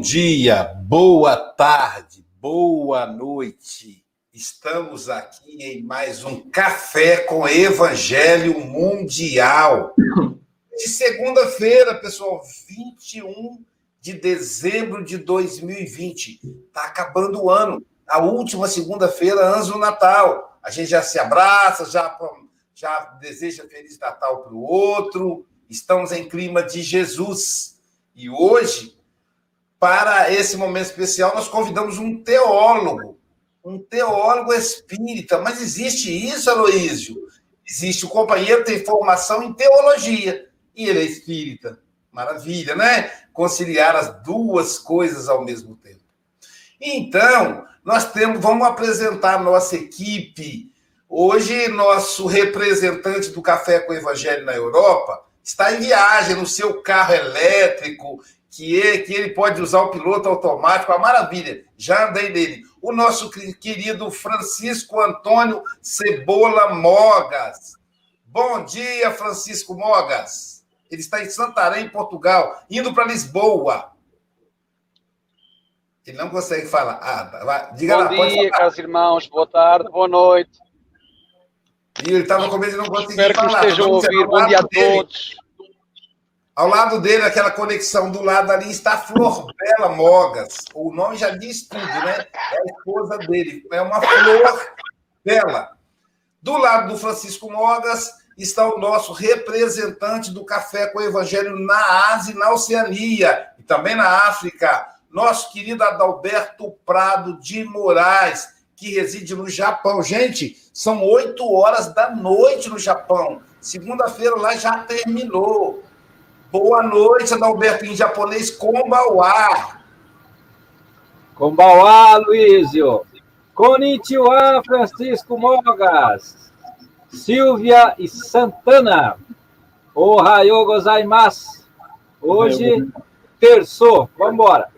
Bom dia, boa tarde, boa noite. Estamos aqui em mais um Café com Evangelho Mundial. De segunda-feira, pessoal, 21 de dezembro de 2020. Está acabando o ano. A última segunda-feira, antes do Natal. A gente já se abraça, já, já deseja Feliz Natal para o outro. Estamos em clima de Jesus. E hoje para esse momento especial, nós convidamos um teólogo, um teólogo espírita. Mas existe isso, Aloísio? Existe. O companheiro tem formação em teologia e ele é espírita. Maravilha, né? Conciliar as duas coisas ao mesmo tempo. Então, nós temos, vamos apresentar nossa equipe. Hoje, nosso representante do Café com o Evangelho na Europa está em viagem no seu carro elétrico que ele, que ele pode usar o piloto automático, a maravilha, já andei nele. O nosso querido Francisco Antônio Cebola Mogas. Bom dia, Francisco Mogas. Ele está em Santarém, Portugal, indo para Lisboa. Ele não consegue falar. Ah, tá, vai. Diga Bom lá, dia, caros irmãos. Boa tarde, boa noite. E ele estava com medo de não conseguir Espero falar. que estejam a ouvir. Bom dia a dele. Ao lado dele, aquela conexão do lado ali está a Flor Bela Mogas. O nome já diz tudo, né? É a esposa dele. É uma flor bela. Do lado do Francisco Mogas está o nosso representante do Café com o Evangelho na Ásia e na Oceania, e também na África, nosso querido Adalberto Prado de Moraes, que reside no Japão. Gente, são oito horas da noite no Japão. Segunda-feira lá já terminou. Boa noite, Adalberto, em japonês, Kombawa. Kombawa, Luísio. Konnichiwa, Francisco Mogas. Silvia e Santana. Ohayo gozaimasu. Hoje, terçou. Vamos embora.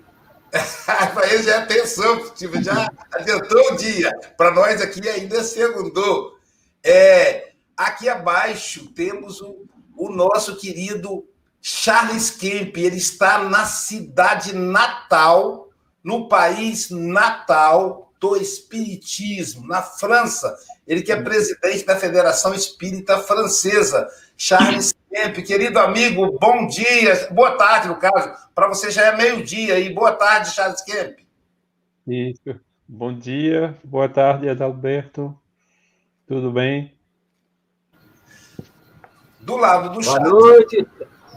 Para ele já é atenção, tipo, já adiantou o dia. Para nós aqui ainda é segundo. É, aqui abaixo temos o, o nosso querido Charles Kemp. Ele está na cidade natal, no país natal do Espiritismo, na França. Ele que é presidente da Federação Espírita Francesa. Charles Kemp, querido amigo, bom dia, boa tarde, no caso. Para você já é meio-dia aí. Boa tarde, Charles Kemp. Isso. Bom dia, boa tarde, Adalberto. Tudo bem? Do lado do Boa Charles, noite.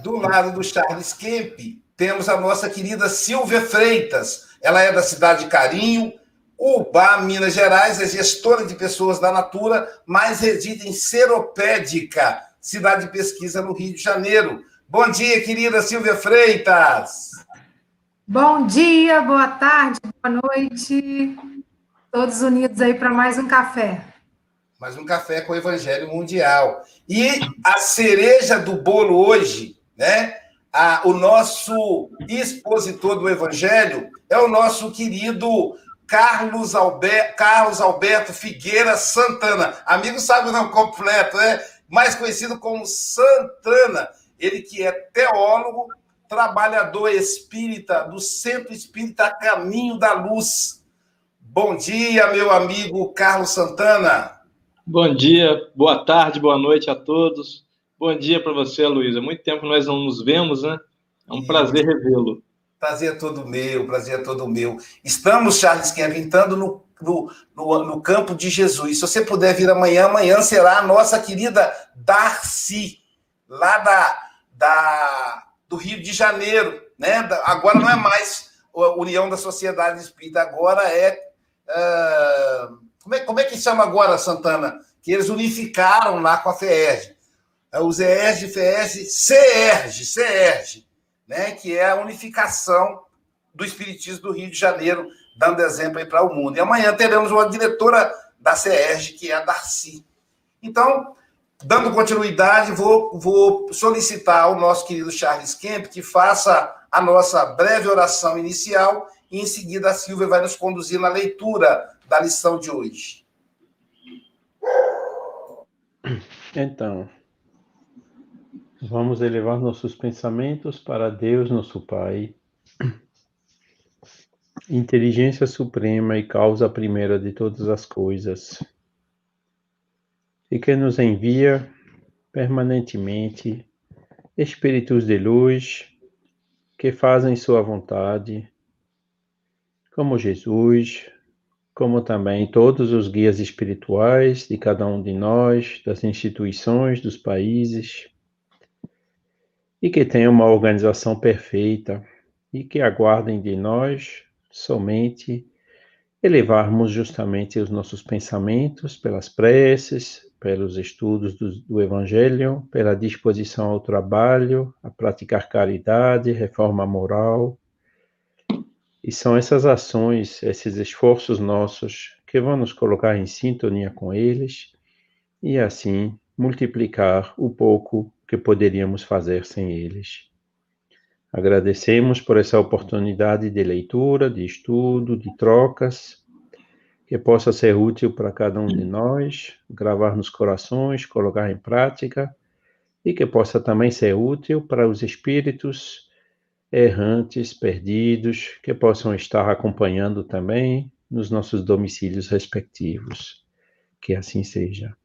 Do lado do Charles Kemp, temos a nossa querida Silvia Freitas. Ela é da cidade de Carinho, Ubá, Minas Gerais, é gestora de pessoas da Natura, mas reside em Seropédica, cidade de pesquisa no Rio de Janeiro. Bom dia, querida Silvia Freitas. Bom dia, boa tarde, boa noite. Todos unidos aí para mais um café. mais um café com o Evangelho Mundial. E a cereja do bolo hoje, né? A- o nosso expositor do Evangelho é o nosso querido Carlos, Alber- Carlos Alberto Figueira Santana. Amigo sabe o nome completo, né? Mais conhecido como Santana. Ele que é teólogo, trabalhador espírita do Centro Espírita Caminho da Luz. Bom dia, meu amigo Carlos Santana. Bom dia, boa tarde, boa noite a todos. Bom dia para você, Luísa. Muito tempo nós não nos vemos, né? É um prazer revê-lo. Prazer é todo meu, prazer é todo meu. Estamos, Charles Kemp, entrando no, no, no, no campo de Jesus. Se você puder vir amanhã, amanhã será a nossa querida Darcy, lá da, da, do Rio de Janeiro. Né? Agora não é mais a União da Sociedade Espírita, agora é. ah, como, é como é que chama agora, Santana? Que eles unificaram lá com a FEERJ. É Os EERJ, FEERJ, CERJ, CERJ né, que é a unificação do Espiritismo do Rio de Janeiro, dando exemplo aí para o mundo. E amanhã teremos uma diretora da CERJ, que é a Darcy. Então, dando continuidade, vou, vou solicitar ao nosso querido Charles Kemp que faça a nossa breve oração inicial e, em seguida, a Silvia vai nos conduzir na leitura da lição de hoje. Então, vamos elevar nossos pensamentos para Deus, nosso Pai, inteligência suprema e causa primeira de todas as coisas, e que nos envia permanentemente espíritos de luz que fazem sua vontade, como Jesus, como também todos os guias espirituais de cada um de nós, das instituições, dos países, e que tenham uma organização perfeita e que aguardem de nós somente elevarmos justamente os nossos pensamentos pelas preces, pelos estudos do, do, Evangelho, pela disposição ao trabalho, a praticar caridade, reforma moral. E são essas ações, esses esforços nossos que vão nos colocar em sintonia com eles e assim multiplicar o pouco que poderíamos fazer sem eles. Agradecemos por essa oportunidade de leitura, de estudo, de trocas, que possa ser útil para cada um de nós, gravar nos corações, colocar em prática, e que possa também ser útil para os espíritos errantes, perdidos, que possam estar acompanhando também nos nossos domicílios respectivos. Que assim seja.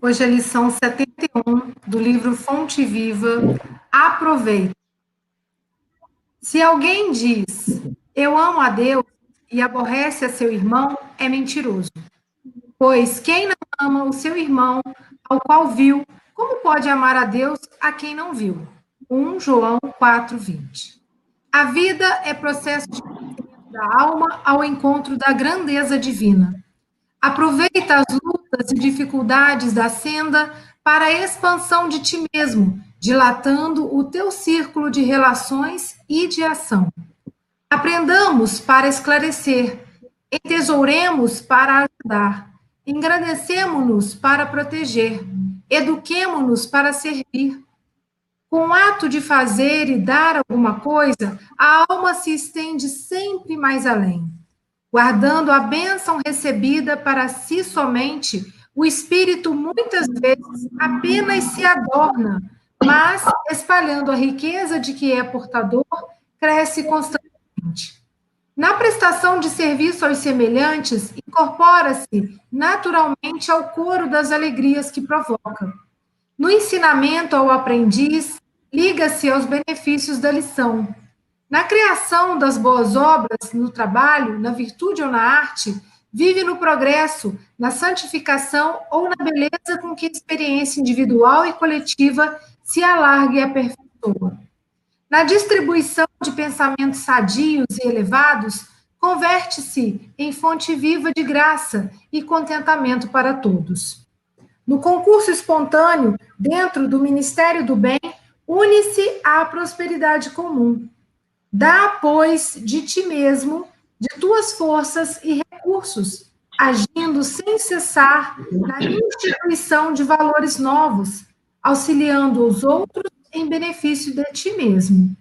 Hoje é a lição 71 do livro Fonte Viva. Aproveita. Se alguém diz, eu amo a Deus e aborrece a seu irmão, é mentiroso. Pois quem não ama o seu irmão, ao qual viu, como pode amar a Deus a quem não viu? 1 João 4:20. A vida é processo de da alma ao encontro da grandeza divina. Aproveita as lutas e dificuldades da senda para a expansão de ti mesmo, dilatando o teu círculo de relações e de ação. Aprendamos para esclarecer, entesouremos para ajudar, engrandecemos-nos para proteger, eduquemo-nos para servir. Com o ato de fazer e dar alguma coisa, a alma se estende sempre mais além guardando a bênção recebida para si somente, o espírito muitas vezes apenas se adorna, mas espalhando a riqueza de que é portador, cresce constantemente. Na prestação de serviço aos semelhantes, incorpora-se naturalmente ao coro das alegrias que provoca. No ensinamento ao aprendiz, liga-se aos benefícios da lição na criação das boas obras, no trabalho, na virtude ou na arte, vive no progresso, na santificação ou na beleza com que a experiência individual e coletiva se alarga e aperfeiçoa. Na distribuição de pensamentos sadios e elevados, converte-se em fonte viva de graça e contentamento para todos. No concurso espontâneo, dentro do Ministério do Bem, une-se à prosperidade comum. Dá, pois, de ti mesmo, de tuas forças e recursos, agindo sem cessar na instituição de valores novos, auxiliando os outros em benefício de ti mesmo.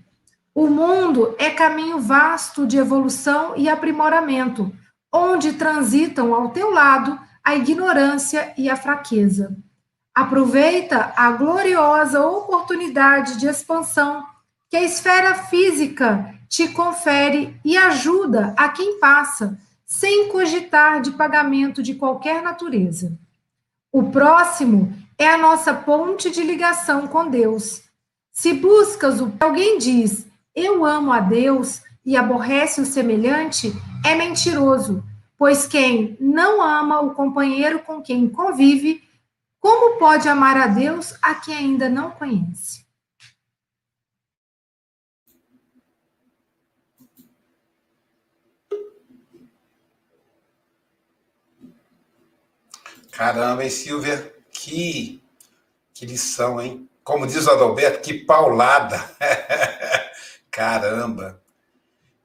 O mundo é caminho vasto de evolução e aprimoramento, onde transitam ao teu lado a ignorância e a fraqueza. Aproveita a gloriosa oportunidade de expansão que a esfera física te confere e ajuda a quem passa, sem cogitar de pagamento de qualquer natureza. O próximo é a nossa ponte de ligação com Deus. Se buscas o que alguém diz, eu amo a Deus e aborrece o semelhante, é mentiroso, pois quem não ama o companheiro com quem convive, como pode amar a Deus a quem ainda não conhece? Caramba, hein, Silvia? Que, que lição, hein? Como diz o Adalberto, que paulada. Caramba.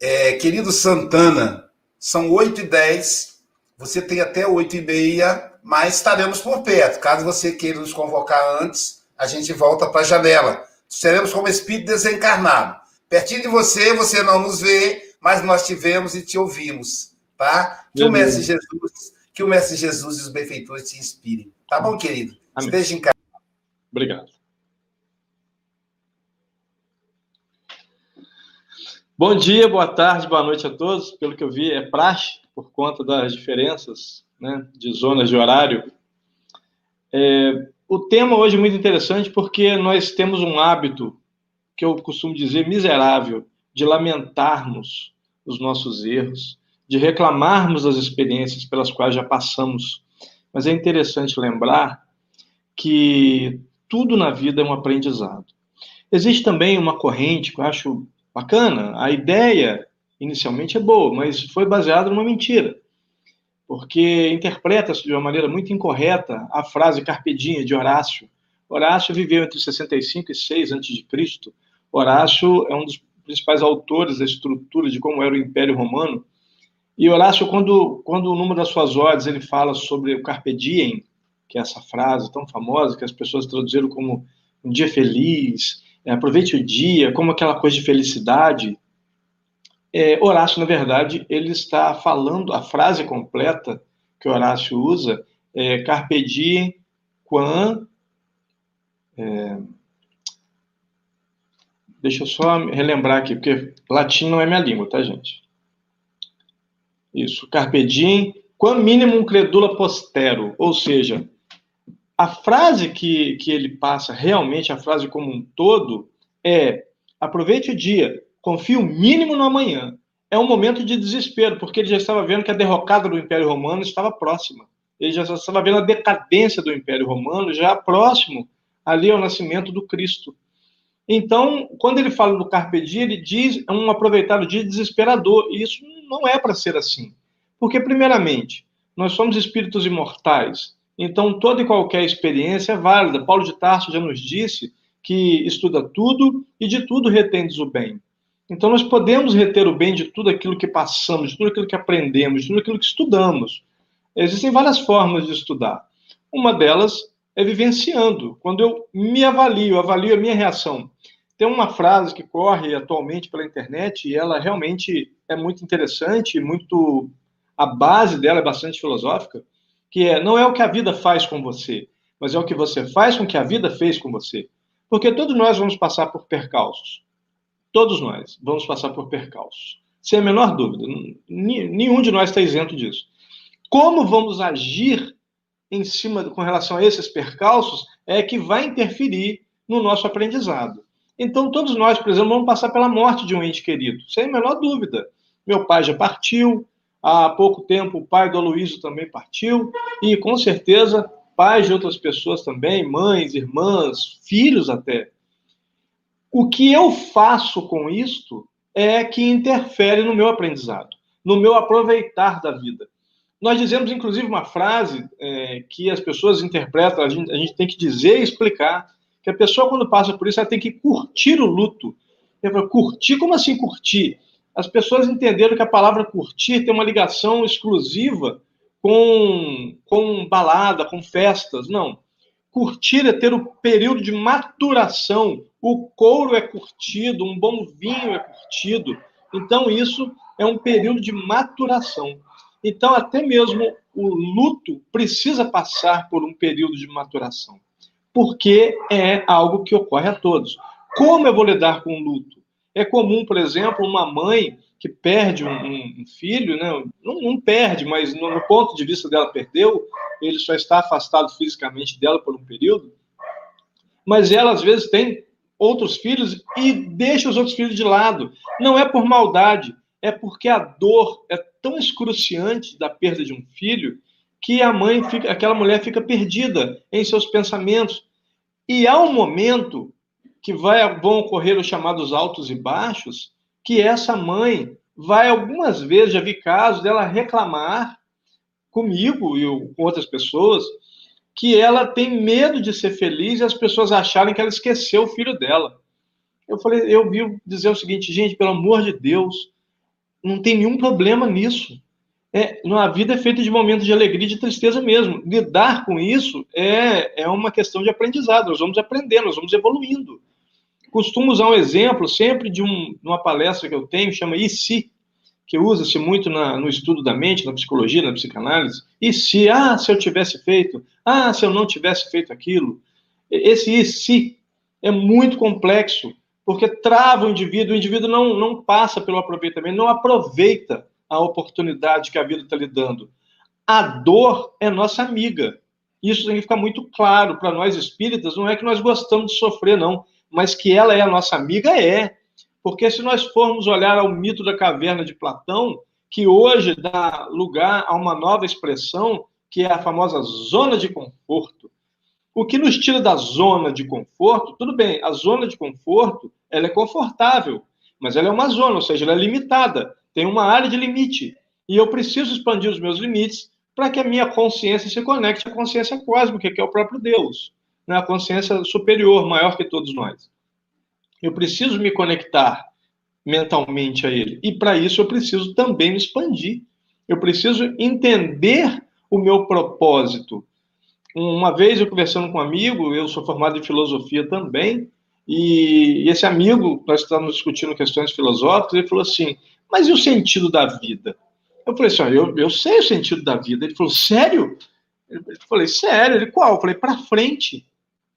É, querido Santana, são 8 e 10 você tem até 8 e meia, mas estaremos por perto. Caso você queira nos convocar antes, a gente volta para a janela. Seremos como espírito desencarnado. Pertinho de você, você não nos vê, mas nós te vemos e te ouvimos, tá? Que o Mestre Jesus que o Mestre Jesus e os benfeitores te inspirem. Tá bom, querido? Amém. Esteja em casa. Obrigado. Bom dia, boa tarde, boa noite a todos. Pelo que eu vi, é praxe, por conta das diferenças né, de zonas de horário. É, o tema hoje é muito interessante porque nós temos um hábito, que eu costumo dizer miserável, de lamentarmos os nossos erros, de reclamarmos das experiências pelas quais já passamos. Mas é interessante lembrar que tudo na vida é um aprendizado. Existe também uma corrente que eu acho bacana, a ideia inicialmente é boa, mas foi baseada numa mentira porque interpreta-se de uma maneira muito incorreta a frase carpedinha de Horácio. Horácio viveu entre 65 e 6 a.C. Horácio é um dos principais autores da estrutura de como era o Império Romano. E Horácio, quando, quando numa das suas ordens ele fala sobre o carpe diem, que é essa frase tão famosa que as pessoas traduziram como um dia feliz, é, aproveite o dia, como aquela coisa de felicidade, é, Horácio, na verdade, ele está falando a frase completa que Horácio usa, é, carpe diem quam... É, deixa eu só relembrar aqui, porque latim não é minha língua, tá, gente? Isso, carpe diem quam minimum credula postero, ou seja, a frase que, que ele passa, realmente a frase como um todo, é aproveite o dia, confie o mínimo no amanhã. É um momento de desespero, porque ele já estava vendo que a derrocada do Império Romano estava próxima. Ele já estava vendo a decadência do Império Romano já próximo ali ao nascimento do Cristo. Então, quando ele fala do carpe diem, ele diz é um aproveitado dia desesperador. E isso não é para ser assim. Porque, primeiramente, nós somos espíritos imortais. Então, toda e qualquer experiência é válida. Paulo de Tarso já nos disse que estuda tudo e de tudo retendes o bem. Então, nós podemos reter o bem de tudo aquilo que passamos, de tudo aquilo que aprendemos, de tudo aquilo que estudamos. Existem várias formas de estudar. Uma delas é vivenciando. Quando eu me avalio, avalio a minha reação. Tem uma frase que corre atualmente pela internet e ela realmente é muito interessante, muito a base dela é bastante filosófica, que é não é o que a vida faz com você, mas é o que você faz com que a vida fez com você. Porque todos nós vamos passar por percalços. Todos nós vamos passar por percalços. Sem a menor dúvida. Nenhum de nós está isento disso. Como vamos agir em cima com relação a esses percalços é que vai interferir no nosso aprendizado. Então, todos nós, por exemplo, vamos passar pela morte de um ente querido, sem a menor dúvida. Meu pai já partiu, há pouco tempo o pai do Aloysio também partiu, e com certeza pais de outras pessoas também, mães, irmãs, filhos até. O que eu faço com isto é que interfere no meu aprendizado, no meu aproveitar da vida. Nós dizemos, inclusive, uma frase é, que as pessoas interpretam, a gente, a gente, tem que dizer e explicar, que a pessoa, quando passa por isso, ela tem que curtir o luto. Eu falo, curtir? Como assim curtir? As pessoas entenderam que a palavra curtir tem uma ligação exclusiva com, com balada, com festas. Não. Curtir é ter o período de maturação. O couro é curtido, um bom vinho é curtido. Então, isso é um período de maturação. Então, até mesmo o luto precisa passar por um período de maturação, porque é algo que ocorre a todos. Como eu vou lidar com o luto? É comum, por exemplo, uma mãe que perde um, um filho, né? não, não, perde, mas no, no, ponto de vista dela perdeu, ele só está afastado fisicamente dela por um período, mas ela às vezes tem outros filhos e deixa os outros filhos de lado. Não é por maldade, é porque a dor é tão excruciante da perda de um filho que a mãe fica, aquela mulher fica perdida em seus pensamentos. E há um momento que vai, vão ocorrer os chamados altos e baixos, que essa mãe vai algumas vezes, já vi casos dela reclamar comigo e com outras pessoas, que ela tem medo de ser feliz e as pessoas acharem que ela esqueceu o filho dela. Eu falei, eu vi dizer o seguinte, gente, pelo amor de Deus, não tem nenhum problema nisso. É, a vida é feita de momentos de alegria e de tristeza mesmo. Lidar com isso é, é uma questão de aprendizado. Nós vamos aprendendo, nós vamos evoluindo costumo usar um exemplo sempre de um, uma palestra que eu tenho, chama E se, que usa-se muito na, no estudo da mente, na psicologia, na psicanálise. E se, ah, se eu tivesse feito, ah, se eu não tivesse feito aquilo. Esse e se é muito complexo, porque trava o indivíduo, o indivíduo não, não passa pelo aproveitamento, não aproveita a oportunidade que a vida está lhe dando. A dor é nossa amiga. Isso tem que ficar muito claro para nós espíritas. Não é que nós gostamos de sofrer, não, mas que ela é a nossa amiga, é. Porque se nós formos olhar ao mito da caverna de Platão, que hoje dá lugar a uma nova expressão, que é a famosa zona de conforto. O que nos tira da zona de conforto, tudo bem, a zona de conforto, ela é confortável, mas ela é uma zona, ou seja, ela é limitada, tem uma área de limite. E eu preciso expandir os meus limites para que a minha consciência se conecte à consciência cósmica, que é o próprio Deus, né? a consciência superior, maior que todos nós. Eu preciso me conectar mentalmente a ele. E para isso eu preciso também me expandir. Eu preciso entender o meu propósito. Uma vez eu conversando com um amigo, eu sou formado em filosofia também, e esse amigo, nós estávamos discutindo questões filosóficas, ele falou assim: Mas e o sentido da vida? Eu falei assim: eu, eu sei o sentido da vida. Ele falou: Sério? Eu falei: Sério? Ele qual? Eu falei: Para frente.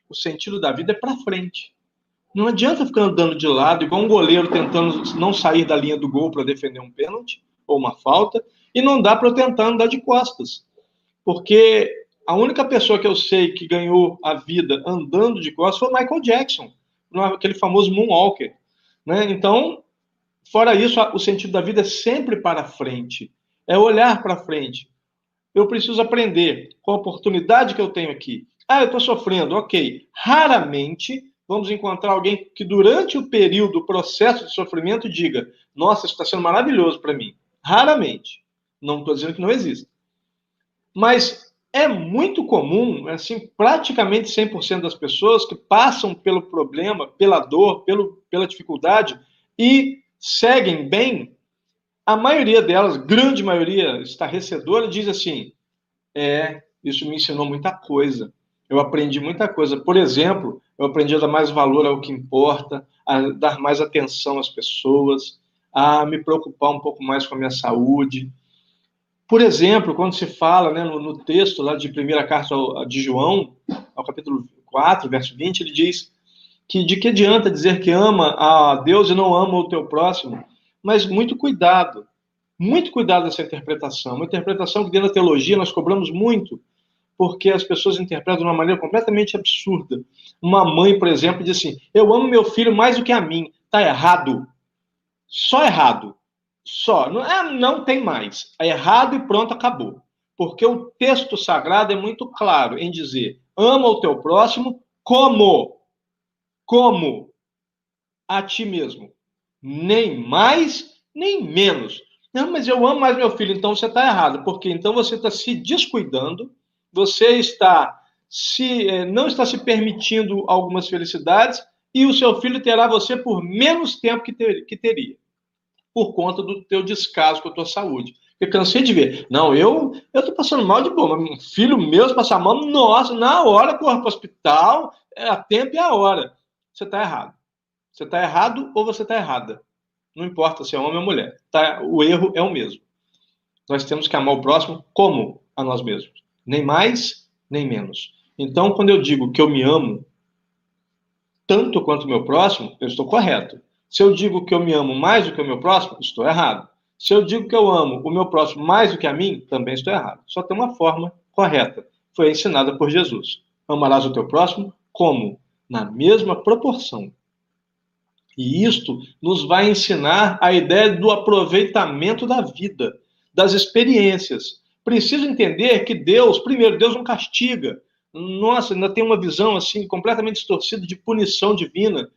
O sentido da vida é para frente. Não adianta ficar andando de lado, igual um goleiro tentando não sair da linha do gol para defender um pênalti ou uma falta, e não dá para eu tentar andar de costas. Porque a única pessoa que eu sei que ganhou a vida andando de costas foi Michael Jackson, aquele famoso Moonwalker. Né? Então, fora isso, o sentido da vida é sempre para frente, é olhar para frente. Eu preciso aprender com a oportunidade que eu tenho aqui. Ah, eu estou sofrendo, ok. Raramente vamos encontrar alguém que, durante o período, o processo de sofrimento, diga: Nossa, isso está sendo maravilhoso para mim. Raramente. Não estou dizendo que não existe. Mas é muito comum, assim, praticamente 100% das pessoas que passam pelo problema, pela dor, pelo, pela dificuldade e seguem bem, a maioria delas, grande maioria estarrecedora, diz assim: é, isso me ensinou muita coisa. Eu aprendi muita coisa. Por exemplo, eu aprendi a dar mais valor ao que importa, a dar mais atenção às pessoas, a me preocupar um pouco mais com a minha saúde. Por exemplo, quando se fala né, no, no, texto lá de primeira carta de João, ao capítulo 4, verso 20, ele diz que de que adianta dizer que ama a Deus e não ama o teu próximo? Mas muito cuidado, muito cuidado nessa interpretação. Uma interpretação que dentro da teologia nós cobramos muito, porque as pessoas interpretam de uma maneira completamente absurda. Uma mãe, por exemplo, diz assim: Eu amo meu filho mais do que a mim. Está errado. Só errado. Só. Não, é, não tem mais. É errado e pronto, acabou. Porque o texto sagrado é muito claro em dizer: ama o teu próximo como? Como? A ti mesmo. Nem mais, nem menos. Não, mas eu amo mais meu filho, então você está errado. Porque então você está se descuidando você está se eh, não está se permitindo algumas felicidades e o seu filho terá você por menos tempo que, ter, que teria, por conta do teu descaso com a tua saúde. Eu cansei de ver. Não, eu eu tô passando mal de boa, um filho meu passar mal, nossa, na hora corre para o hospital, é a tempo e a hora. Você está errado. Você está errado ou você está errada. Não importa se é homem ou mulher. Tá? O erro é o mesmo. Nós temos que amar o próximo como a nós mesmos nem mais, nem menos. Então, quando eu digo que eu me amo tanto quanto o meu próximo, eu estou correto. Se eu digo que eu me amo mais do que o meu próximo, estou errado. Se eu digo que eu amo o meu próximo mais do que a mim, também estou errado. Só tem uma forma correta. Foi ensinada por Jesus. Amarás o teu próximo como? Na mesma proporção. E isto nos vai ensinar a ideia do aproveitamento da vida, das experiências preciso entender que Deus, primeiro, Deus não castiga. Nossa, ainda tem uma visão assim completamente distorcida de punição divina.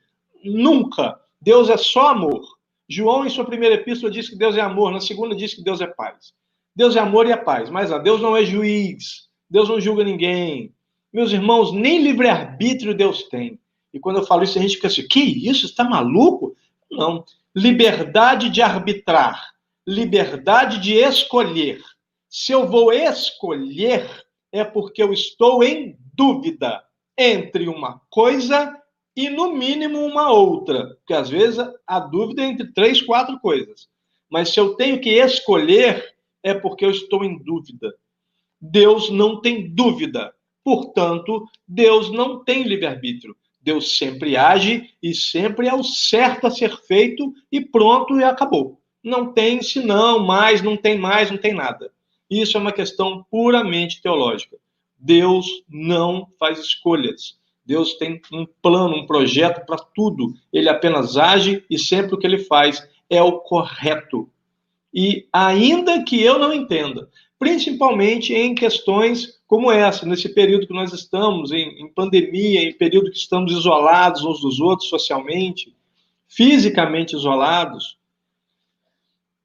Nunca. Deus é só amor. João, em sua primeira epístola, diz que Deus é amor, na segunda, diz que Deus é paz. Deus é amor e é paz, mas ah, Deus não é juiz, Deus não julga ninguém. Meus irmãos, nem livre-arbítrio Deus tem. E quando eu falo isso, a gente fica assim: que isso? Está maluco? Não. Liberdade de arbitrar, liberdade de escolher. Se eu vou escolher, é porque eu estou em dúvida entre uma coisa e, no mínimo, uma outra. Porque às vezes a dúvida é entre três, quatro coisas. Mas se eu tenho que escolher, é porque eu estou em dúvida. Deus não tem dúvida. Portanto, Deus não tem livre-arbítrio. Deus sempre age e sempre é o certo a ser feito e pronto e acabou. Não tem senão, mais, não tem mais, não tem nada. Isso é uma questão puramente teológica. Deus não faz escolhas. Deus tem um plano, um projeto para tudo. Ele apenas age e sempre o que ele faz é o correto. E ainda que eu não entenda, principalmente em questões como essa, nesse período que nós estamos, em, em pandemia, em período que estamos isolados uns dos outros socialmente, fisicamente isolados,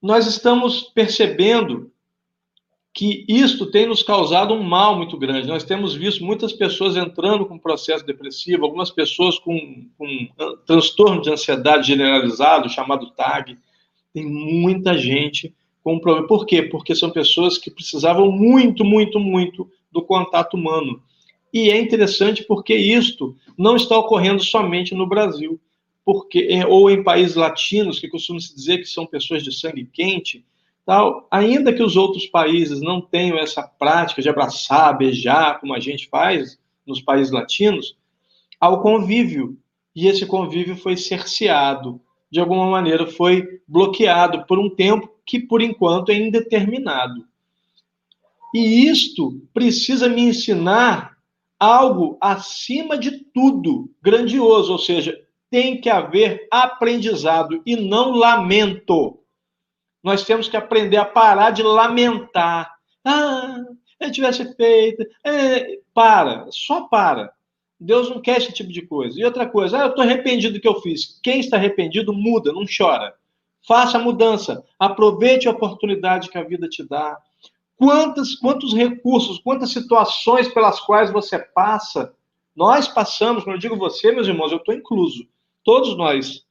nós estamos percebendo que isto tem nos causado um mal muito grande. Nós temos visto muitas pessoas entrando com processo depressivo, algumas pessoas com, com transtorno de ansiedade generalizado, chamado TAG. Tem muita gente com problema. Por quê? Porque são pessoas que precisavam muito, muito, muito do contato humano. E é interessante porque isto não está ocorrendo somente no Brasil, porque é, ou em países latinos, que costuma se dizer que são pessoas de sangue quente, tal, ainda que os outros países não tenham essa prática de abraçar, beijar, como a gente faz nos países latinos, há o convívio. E esse convívio foi cerceado, de alguma maneira foi bloqueado por um tempo que, por enquanto, é indeterminado. E isto precisa me ensinar algo acima de tudo grandioso, ou seja, tem que haver aprendizado e não lamento. Nós temos que aprender a parar de lamentar. Ah, eu tivesse feito. É, para, só para. Deus não quer esse tipo de coisa. E outra coisa, ah, eu estou arrependido do que eu fiz. Quem está arrependido, muda, não chora. Faça a mudança. Aproveite a oportunidade que a vida te dá. Quantos, quantos recursos, quantas situações pelas quais você passa, nós passamos, quando eu digo você, meus irmãos, eu estou incluso, todos nós.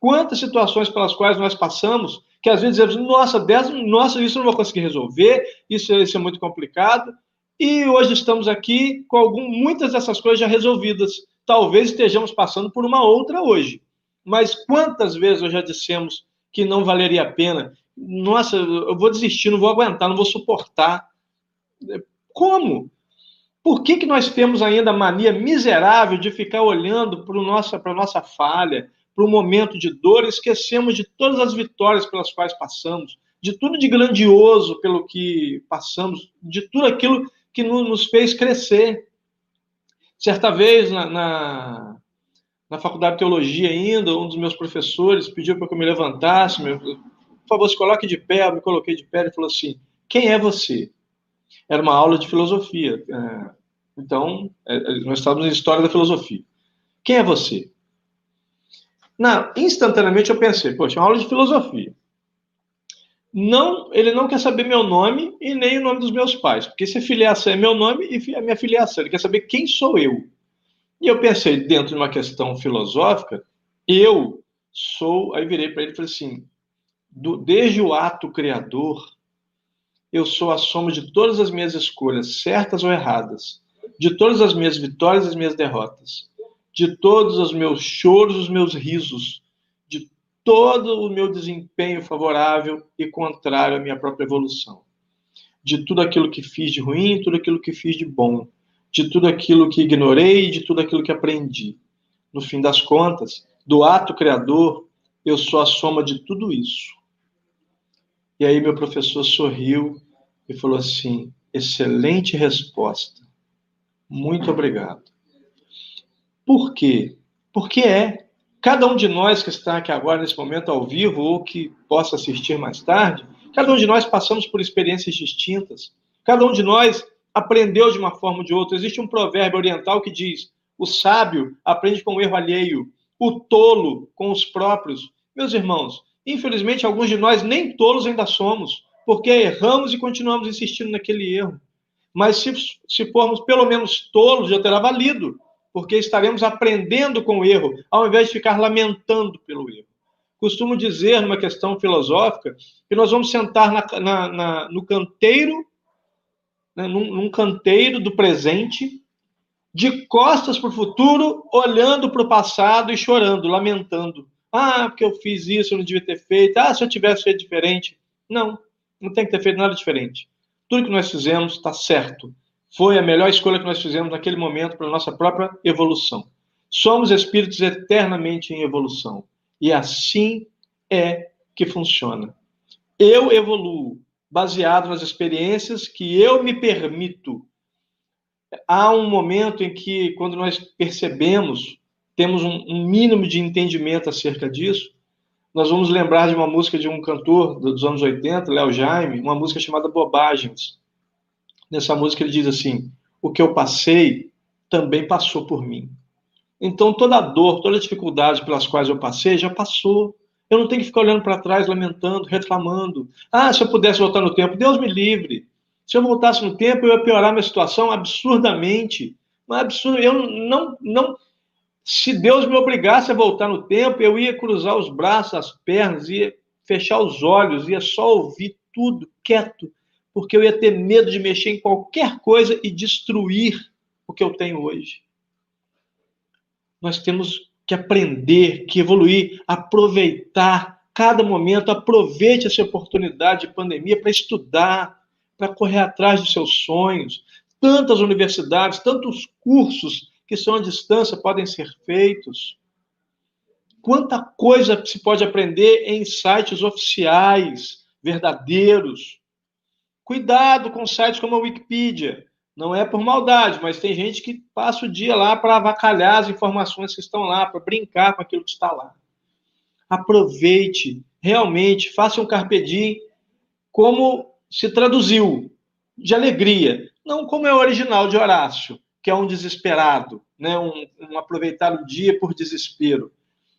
Quantas situações pelas quais nós passamos, que às vezes dizemos, nossa, dez, nossa, isso eu não vou conseguir resolver, isso, isso é muito complicado, e hoje estamos aqui com algum, muitas dessas coisas já resolvidas. Talvez estejamos passando por uma outra hoje. Mas quantas vezes nós já dissemos que não valeria a pena, nossa, eu vou desistir, não vou aguentar, não vou suportar. Como? Por que, que nós temos ainda a mania miserável de ficar olhando para a nossa, nossa falha, para o momento de dor, e esquecemos de todas as vitórias pelas quais passamos, de tudo de grandioso pelo que passamos, de tudo aquilo que nos fez crescer. Certa vez, na, na, na faculdade de teologia ainda, um dos meus professores pediu para que eu me levantasse, meu, por favor, se coloque de pé. Eu me coloquei de pé e falou assim: quem é você? Era uma aula de filosofia. É, então, é, é, nós estávamos em história da filosofia. Quem é você? Na, instantaneamente eu pensei, poxa, é uma aula de filosofia. Não, ele não quer saber meu nome e nem o nome dos meus pais, porque se filiação é meu nome e a minha filiação, ele quer saber quem sou eu. E eu pensei, dentro de uma questão filosófica, eu sou. Aí virei para ele e falei assim: do, desde o ato criador, eu sou a soma de todas as minhas escolhas, certas ou erradas, de todas as minhas vitórias e as minhas derrotas, de todos os meus choros, os meus risos, de todo o meu desempenho favorável e contrário à minha própria evolução, de tudo aquilo que fiz de ruim, tudo aquilo que fiz de bom, de tudo aquilo que ignorei, de tudo aquilo que aprendi. No fim das contas, do ato criador, eu sou a soma de tudo isso. E aí meu professor sorriu e falou assim: excelente resposta. Muito obrigado. Por quê? Porque é. Cada um de nós que está aqui agora, nesse momento, ao vivo, ou que possa assistir mais tarde, cada um de nós passamos por experiências distintas. Cada um de nós aprendeu de uma forma ou de outra. Existe um provérbio oriental que diz: o sábio aprende com o erro alheio, o tolo com os próprios. Meus irmãos, Infelizmente, alguns de nós nem tolos ainda somos, porque erramos e continuamos insistindo naquele erro. Mas se, se formos pelo menos tolos, já terá valido, porque estaremos aprendendo com o erro, ao invés de ficar lamentando pelo erro. Costumo dizer, numa questão filosófica, que nós vamos sentar na, na, na, no canteiro, né, num, num canteiro do presente, de costas para o futuro, olhando para o passado e chorando, lamentando. Ah, porque eu fiz isso, eu não devia ter feito. Ah, se eu tivesse feito diferente. Não, não tem que ter feito nada diferente. Tudo que nós fizemos está certo. foi a melhor escolha que nós fizemos naquele momento para a nossa própria evolução. Somos espíritos eternamente em evolução. E assim é que funciona. Eu evoluo baseado nas experiências que eu me permito. Há um momento em que, quando nós percebemos, temos um, mínimo de entendimento acerca disso, nós vamos lembrar de uma música de um cantor dos anos 80, Léo Jaime, uma música chamada Bobagens. Nessa música ele diz assim: O que eu passei também passou por mim. Então toda a dor, toda a dificuldade pelas quais eu passei já passou. Eu não tenho que ficar olhando para trás, lamentando, reclamando. Ah, se eu pudesse voltar no tempo, Deus me livre. Se eu voltasse no tempo, eu ia piorar minha situação absurdamente. Mas absurdo, eu não, não, se Deus me obrigasse a voltar no tempo, eu ia cruzar os braços, as pernas, ia fechar os olhos, ia só ouvir tudo quieto, porque eu ia ter medo de mexer em qualquer coisa e destruir o que eu tenho hoje. Nós temos que aprender, que evoluir, aproveitar cada momento, aproveite essa oportunidade de pandemia para estudar, para correr atrás dos seus sonhos. Tantas universidades, tantos cursos que são à distância podem ser feitos. Quanta coisa se pode aprender em sites oficiais, verdadeiros. Cuidado com sites como a Wikipedia. Não é por maldade, mas tem gente que passa o dia lá para avacalhar as informações que estão lá, para brincar com aquilo que está lá. Aproveite, realmente, faça um carpe diem como se traduziu, de alegria, não como é o original de Horácio que é um desesperado, né? um, um aproveitar o dia por desespero.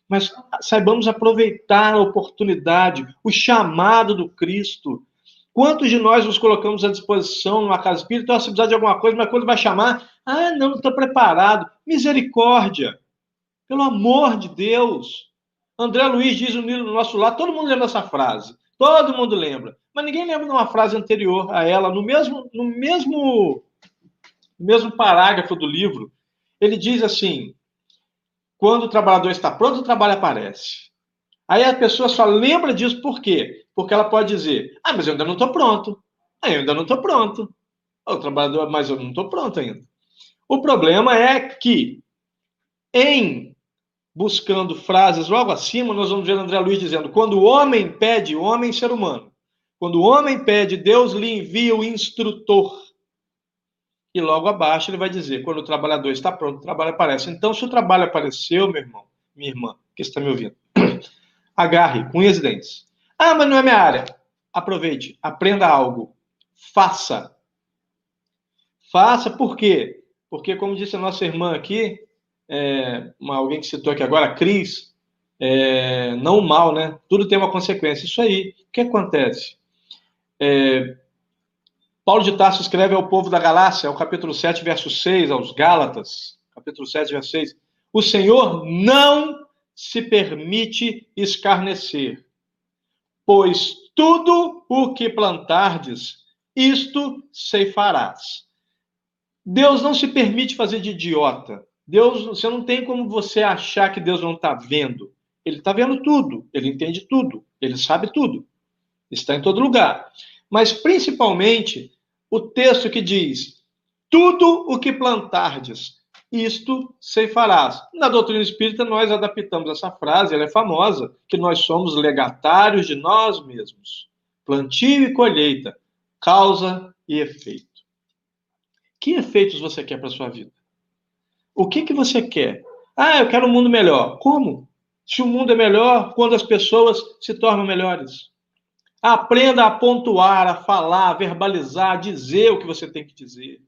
Mas saibamos aproveitar a oportunidade, o chamado do Cristo. Quantos de nós nos colocamos à disposição numa casa espírita, se precisar de alguma coisa, mas quando vai chamar, ah, não, não estou preparado. Misericórdia! Pelo amor de Deus! André Luiz diz no nosso lado, todo mundo lembra essa frase. Todo mundo lembra. Mas ninguém lembra de uma frase anterior a ela, no mesmo, no mesmo no mesmo parágrafo do livro, ele diz assim: quando o trabalhador está pronto, o trabalho aparece. Aí a pessoa só lembra disso por quê? Porque ela pode dizer: ah, mas eu ainda não estou pronto. Ah, eu ainda não estou pronto. O trabalhador, mas eu não estou pronto ainda. O problema é que, em buscando frases logo acima, nós vamos ver André Luiz dizendo: quando o homem pede, homem, ser humano. Quando o homem pede, Deus lhe envia o instrutor. E logo abaixo ele vai dizer: quando o trabalhador está pronto, o trabalho aparece. Então, se o trabalho apareceu, meu irmão, minha irmã, que está me ouvindo, agarre, unhas e dentes. Ah, mas não é minha área. Aproveite, aprenda algo. Faça. Faça por quê? Porque, como disse a nossa irmã aqui, é, uma, alguém que citou aqui agora, a Cris, é, não mal, né? Tudo tem uma consequência. Isso aí. O que acontece? É, Paulo de Tarso escreve ao povo da Galácia, ao capítulo 7, verso 6, aos Gálatas, capítulo 7, verso 6. O Senhor não se permite escarnecer, pois tudo o que plantardes, isto ceifarás. Deus não se permite fazer de idiota. Deus, você não tem como você achar que Deus não está vendo. Ele está vendo tudo, ele entende tudo, ele sabe tudo, está em todo lugar. Mas principalmente o texto que diz: Tudo o que plantardes, isto ceifarás. Na doutrina espírita, nós adaptamos essa frase, ela é famosa, que nós somos legatários de nós mesmos. Plantio e colheita, causa e efeito. Que efeitos você quer para a sua vida? O que, que você quer? Ah, eu quero um mundo melhor. Como? Se o mundo é melhor, quando as pessoas se tornam melhores. Aprenda a pontuar, a falar, a verbalizar, a dizer o que você tem que dizer.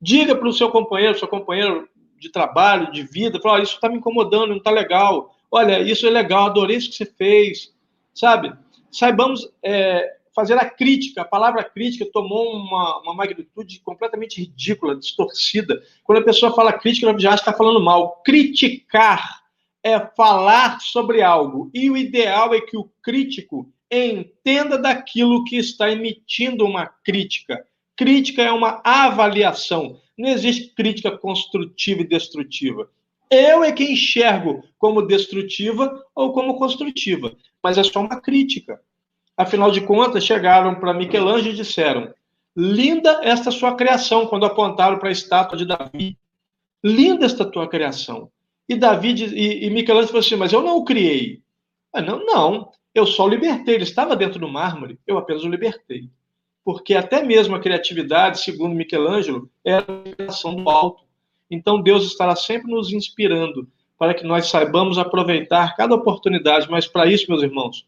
Diga para o seu companheiro, seu companheiro de trabalho, de vida, fala, isso está me incomodando, não está legal. Olha, isso é legal, adorei isso que você fez. Sabe? Saibamos é, fazer a crítica. A palavra crítica tomou uma, uma magnitude completamente ridícula, distorcida. Quando a pessoa fala crítica, ela já está falando mal. Criticar é falar sobre algo. E o ideal é que o crítico entenda daquilo que está emitindo uma crítica. Crítica é uma avaliação. Não existe crítica construtiva e destrutiva. Eu é que enxergo como destrutiva ou como construtiva, mas é só uma crítica. Afinal de contas, chegaram para Michelangelo e disseram: Linda esta sua criação, quando apontaram para a estátua de Davi. Linda esta tua criação. E Davi e, e Michelangelo falou assim: Mas eu não o criei. Ah, não, não. Eu só o libertei. Ele estava dentro do mármore, eu apenas o libertei. Porque até mesmo a criatividade, segundo Michelangelo, é a criação do alto. Então Deus estará sempre nos inspirando para que nós saibamos aproveitar cada oportunidade. Mas para isso, meus irmãos,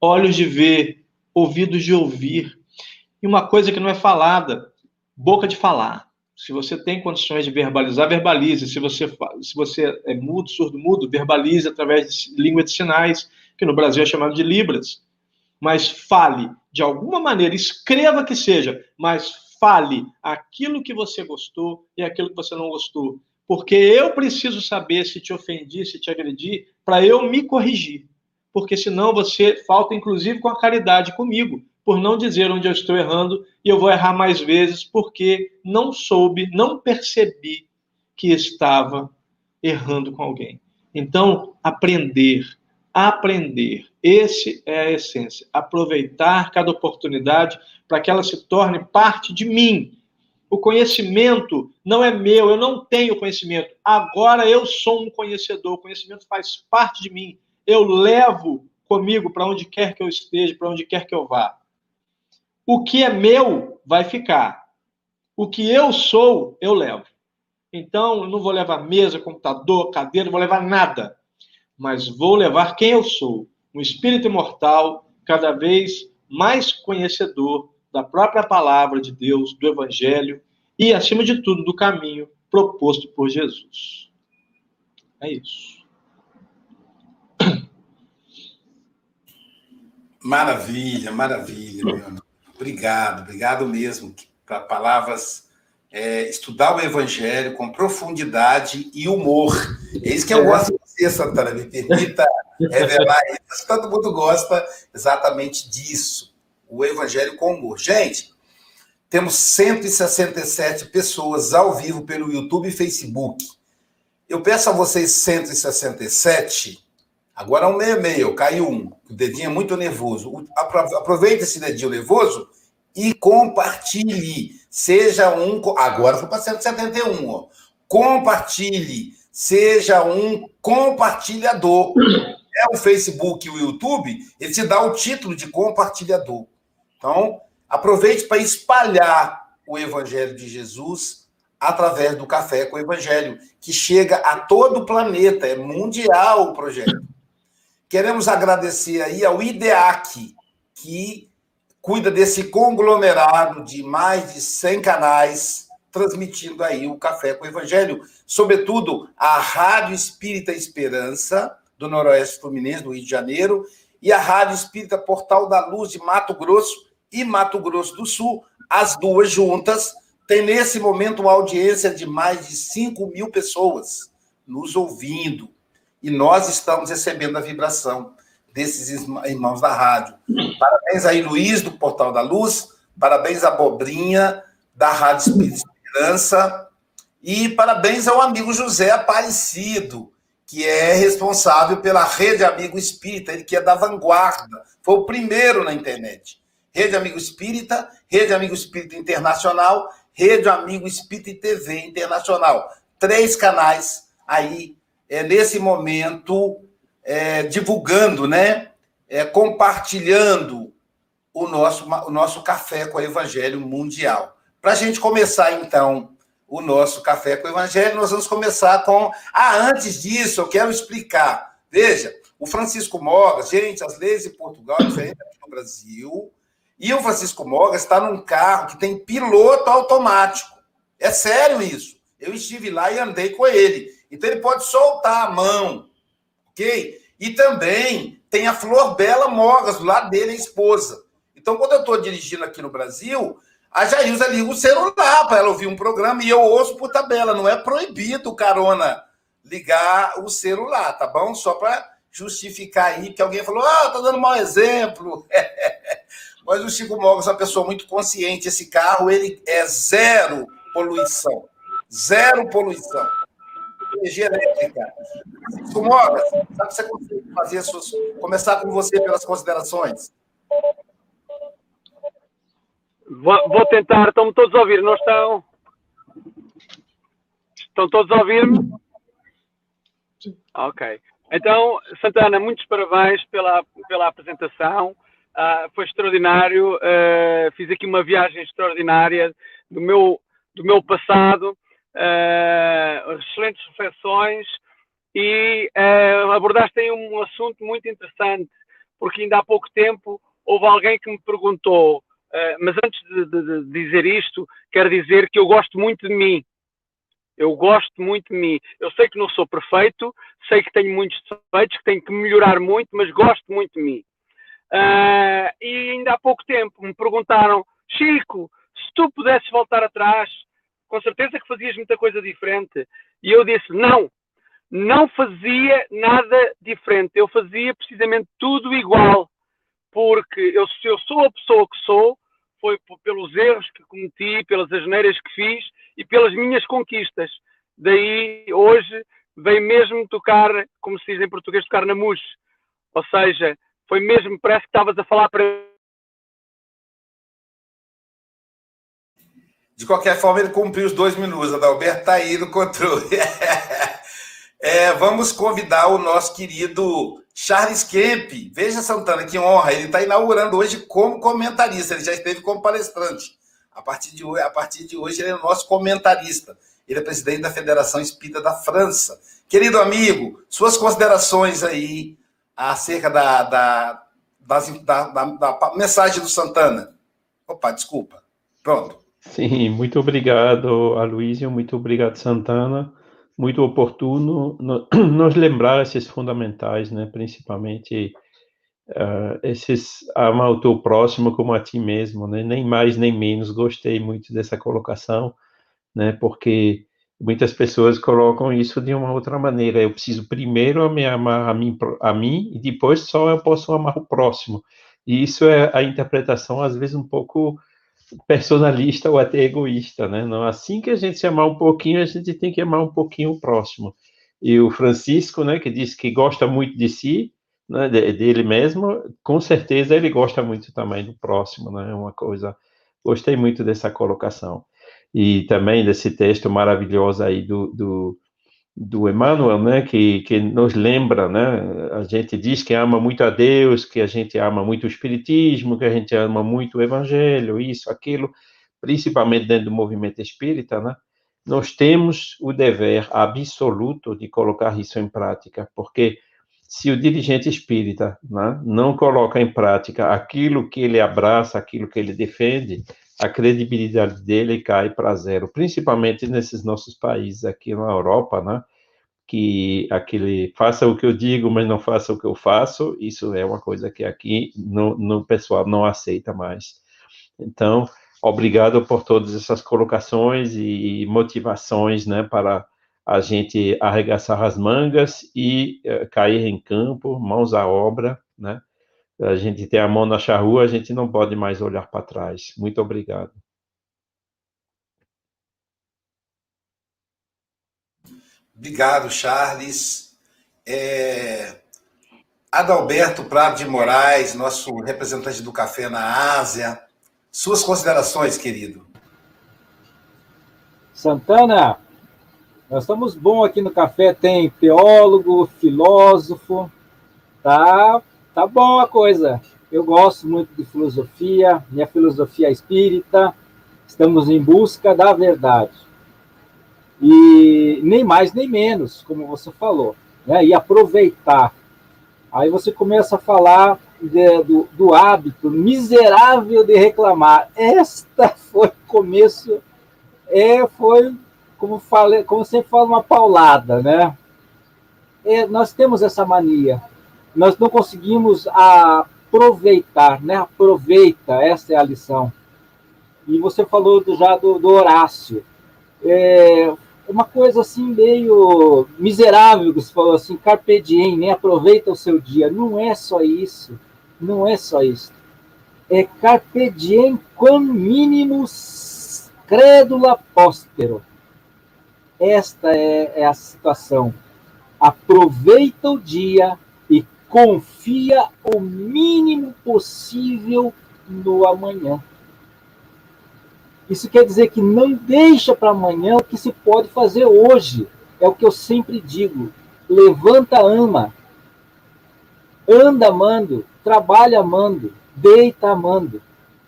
olhos de ver, ouvidos de ouvir. E uma coisa que não é falada, boca de falar. Se você tem condições de verbalizar, verbalize. Se você, se você é mudo, surdo, mudo, verbalize através de língua de sinais, que no Brasil é chamado de Libras. Mas fale de alguma maneira, escreva que seja, mas fale aquilo que você gostou e aquilo que você não gostou. Porque eu preciso saber se te ofendi, se te agredi, para eu me corrigir. Porque senão você falta, inclusive, com a caridade comigo por não dizer onde eu estou errando e eu vou errar mais vezes porque não soube, não percebi que estava errando com alguém. Então, aprender, aprender, esse é a essência. Aproveitar cada oportunidade para que ela se torne parte de mim. O conhecimento não é meu, eu não tenho conhecimento. Agora eu sou um conhecedor, o conhecimento faz parte de mim. Eu levo comigo para onde quer que eu esteja, para onde quer que eu vá. O que é meu vai ficar. O que eu sou, eu levo. Então, eu não vou levar mesa, computador, cadeira, não vou levar nada. Mas vou levar quem eu sou. Um espírito imortal, cada vez mais conhecedor da própria palavra de Deus, do Evangelho e, acima de tudo, do caminho proposto por Jesus. É isso. Maravilha, maravilha. Obrigado, obrigado mesmo. Para palavras, é, estudar o Evangelho com profundidade e humor. É isso que eu gosto de você, Santana. Me permita revelar isso. Todo mundo gosta exatamente disso. O Evangelho com humor. Gente, temos 167 pessoas ao vivo pelo YouTube e Facebook. Eu peço a vocês 167 Agora um meio meio, caiu um. O dedinho é muito nervoso. Aproveite esse dedinho nervoso e compartilhe. Seja um. Agora foi para 171. Ó. Compartilhe. Seja um compartilhador. É o Facebook e o YouTube, ele te dá o título de compartilhador. Então, aproveite para espalhar o Evangelho de Jesus através do Café com o Evangelho, que chega a todo o planeta, é mundial o projeto. Queremos agradecer aí ao IDEAC, que cuida desse conglomerado de mais de 100 canais, transmitindo aí o Café com o Evangelho, sobretudo a Rádio Espírita Esperança, do Noroeste Fluminense, do Rio de Janeiro, e a Rádio Espírita Portal da Luz de Mato Grosso e Mato Grosso do Sul, as duas juntas, tem nesse momento uma audiência de mais de 5 mil pessoas nos ouvindo. E nós estamos recebendo a vibração desses irmãos da rádio. Parabéns aí, Luiz, do Portal da Luz. Parabéns a Bobrinha, da Rádio Espírita Esperança. E parabéns ao amigo José Aparecido, que é responsável pela Rede Amigo Espírita, ele que é da vanguarda. Foi o primeiro na internet. Rede Amigo Espírita, Rede Amigo Espírita Internacional, Rede Amigo Espírita e TV Internacional. Três canais aí é, nesse momento, é, divulgando, né? É, compartilhando o nosso, o nosso café com o Evangelho Mundial. Para a gente começar, então, o nosso café com o Evangelho, nós vamos começar com. Ah, antes disso, eu quero explicar. Veja, o Francisco Mogas, gente, as leis de Portugal diferentes aqui no Brasil. E o Francisco Mogas está num carro que tem piloto automático. É sério isso. Eu estive lá e andei com ele. Então ele pode soltar a mão, ok? E também tem a Flor Bela Mogas do lado dele, a esposa. Então, quando eu estou dirigindo aqui no Brasil, a Jailza liga o celular para ela ouvir um programa e eu ouço por tabela. Não é proibido, carona, ligar o celular, tá bom? Só para justificar aí, que alguém falou, ah, tá dando mau exemplo. Mas o Chico Mogas é uma pessoa muito consciente. Esse carro, ele é zero poluição. Zero poluição energia elétrica. Sumora, sabe se você consegue fazer suas. Começar com você pelas considerações? Vou, vou tentar, estão-me todos a ouvir, não estão? Estão todos a ouvir-me? Ok. Então, Santana, muitos parabéns pela, pela apresentação. Uh, foi extraordinário. Uh, fiz aqui uma viagem extraordinária do meu, do meu passado. Uh, excelentes reflexões e abordaste aí um assunto muito interessante, porque ainda há pouco tempo houve alguém que me perguntou, mas antes de, de, de dizer isto, quero dizer que eu gosto muito de mim. Eu gosto muito de mim. Eu sei que não sou perfeito, sei que tenho muitos defeitos, que tenho que melhorar muito, mas gosto muito de mim. Uh, e ainda há pouco tempo me perguntaram, Chico, se tu pudesses voltar atrás, com certeza que fazias muita coisa diferente. E eu disse, não, não fazia nada diferente. Eu fazia precisamente tudo igual. Porque eu, se eu sou a pessoa que sou, foi pelos erros que cometi, pelas asneiras que fiz e pelas minhas conquistas. Daí, hoje, veio mesmo tocar, como se diz em português, tocar na mousse. Ou seja, foi mesmo, parece que estavas a falar para. De qualquer forma, ele cumpriu os dois minutos. Adalberto está aí no controle. é, vamos convidar o nosso querido Charles Kemp. Veja, Santana, que honra. Ele está inaugurando hoje como comentarista. Ele já esteve como palestrante. A partir de hoje, a partir de hoje ele é nosso comentarista. Ele é presidente da Federação Espírita da França. Querido amigo, suas considerações aí acerca da, da, da, da, da mensagem do Santana. Opa, desculpa. Pronto. Sim, muito obrigado, Aloysio, muito obrigado, Santana. Muito oportuno nos lembrar esses fundamentais, né? principalmente uh, esses amar o teu próximo como a ti mesmo, né? Nem mais nem menos. Gostei muito dessa colocação, né? Porque muitas pessoas colocam isso de uma outra maneira. Eu preciso primeiro me amar a mim, a mim e depois só eu posso amar o próximo. E isso é a interpretação às vezes um pouco personalista ou até egoísta, né? Não assim que a gente se amar um pouquinho, a gente tem que amar um pouquinho o próximo. E o Francisco, né, que diz que gosta muito de si, né, dele mesmo, com certeza ele gosta muito também do próximo, né? É uma coisa. Gostei muito dessa colocação. E também desse texto maravilhoso aí do, do, do Emmanuel, né, que, que nos lembra, né, a gente diz que ama muito a Deus, que a gente ama muito o Espiritismo, que a gente ama muito o Evangelho, isso, aquilo, principalmente dentro do movimento espírita, né, nós temos o dever absoluto de colocar isso em prática, porque se o dirigente espírita né, não coloca em prática aquilo que ele abraça, aquilo que ele defende, a credibilidade dele cai para zero, principalmente nesses nossos países aqui na Europa, né? Que aquele faça o que eu digo, mas não faça o que eu faço, isso é uma coisa que aqui no, no pessoal não aceita mais. Então, obrigado por todas essas colocações e motivações, né, para a gente arregaçar as mangas e uh, cair em campo, mãos à obra, né? A gente tem a mão na charrua, a gente não pode mais olhar para trás. Muito obrigado. Obrigado, Charles. É... Adalberto Prado de Moraes, nosso representante do café na Ásia. Suas considerações, querido. Santana, nós estamos bom aqui no café, tem teólogo, filósofo, tá, tá bom a coisa. Eu gosto muito de filosofia, minha filosofia é espírita, estamos em busca da verdade. E nem mais nem menos, como você falou, né? E aproveitar. Aí você começa a falar de, do, do hábito miserável de reclamar. Esta foi o começo, é, foi como falei, como sempre fala, uma paulada, né? É, nós temos essa mania. Nós não conseguimos aproveitar, né? Aproveita, essa é a lição. E você falou do, já do, do Horácio. É uma coisa assim meio miserável que você falou assim, carpe diem, né? Aproveita o seu dia. Não é só isso. Não é só isso. É carpe diem quam minimus credula postero esta é, é a situação. Aproveita o dia confia o mínimo possível no amanhã. Isso quer dizer que não deixa para amanhã o que se pode fazer hoje. É o que eu sempre digo. Levanta, ama. Anda amando, trabalha amando, deita amando.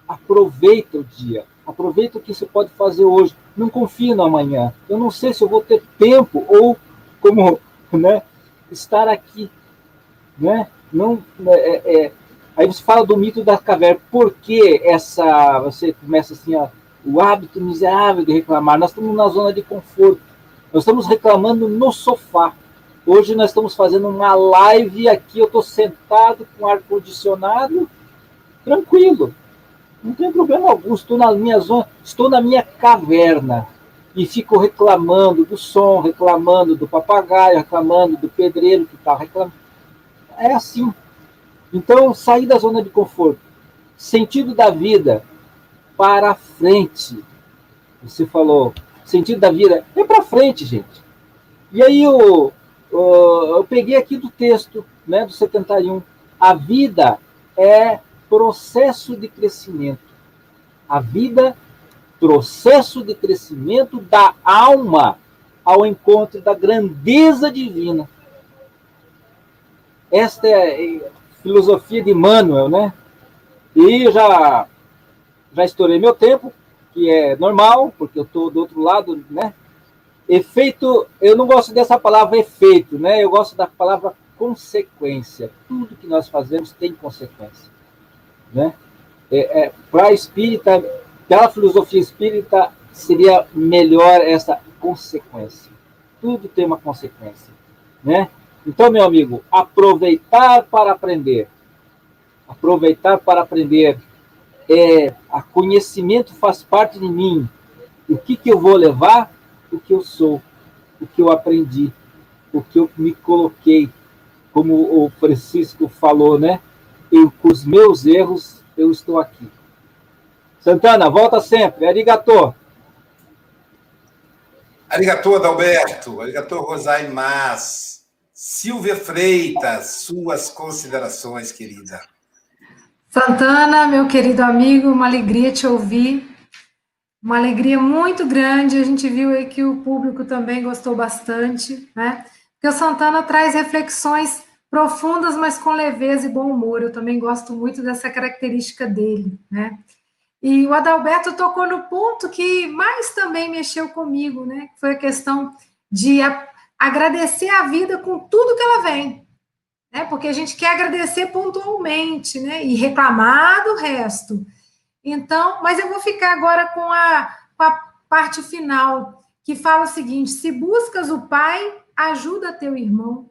Aproveita o dia. Aproveita o que se pode fazer hoje. Não confie no amanhã. Eu não sei se eu vou ter tempo ou como né, estar aqui. Né? Não, é, é, aí você fala do mito da caverna. Por que essa. Você começa assim, ó, o hábito miserável de reclamar? Nós estamos na zona de conforto. Nós estamos reclamando no sofá. Hoje nós estamos fazendo uma live aqui. Eu estou sentado com ar-condicionado, tranquilo. Não tem problema algum. Estou na minha zona, estou na minha caverna e fico reclamando do som, reclamando do papagaio, reclamando do pedreiro que está reclamando. É assim. Então, sair da zona de conforto. Sentido da vida para frente. Você falou, sentido da vida é para frente, gente. E aí eu, eu, eu peguei aqui do texto, né, do 71. A vida é processo de crescimento. A vida processo de crescimento da alma ao encontro da grandeza divina. Esta é a filosofia de Manuel, né? E já já estourei meu tempo, que é normal, porque eu estou do outro lado, né? Efeito, eu não gosto dessa palavra efeito, né? Eu gosto da palavra consequência. Tudo que nós fazemos tem consequência, né? É, é, Para espírita, pela filosofia espírita, seria melhor essa consequência. Tudo tem uma consequência, né? Então, meu amigo, aproveitar para aprender. Aproveitar para aprender. É, a conhecimento faz parte de mim. O que, que eu vou levar? O que eu sou, o que eu aprendi, o que eu me coloquei, como o Francisco falou, né? Eu, com os meus erros, eu estou aqui. Santana, volta sempre. Arigatô. Arigatô, Adalberto. Arigatô, Rosaimas. Silvia Freitas, suas considerações, querida. Santana, meu querido amigo, uma alegria te ouvir. Uma alegria muito grande. A gente viu aí que o público também gostou bastante, né? Porque o Santana traz reflexões profundas, mas com leveza e bom humor. Eu também gosto muito dessa característica dele, né? E o Adalberto tocou no ponto que mais também mexeu comigo, né? Foi a questão de agradecer a vida com tudo que ela vem, né? Porque a gente quer agradecer pontualmente, né? E reclamar do resto. Então, mas eu vou ficar agora com a, com a parte final, que fala o seguinte: se buscas o Pai, ajuda teu irmão.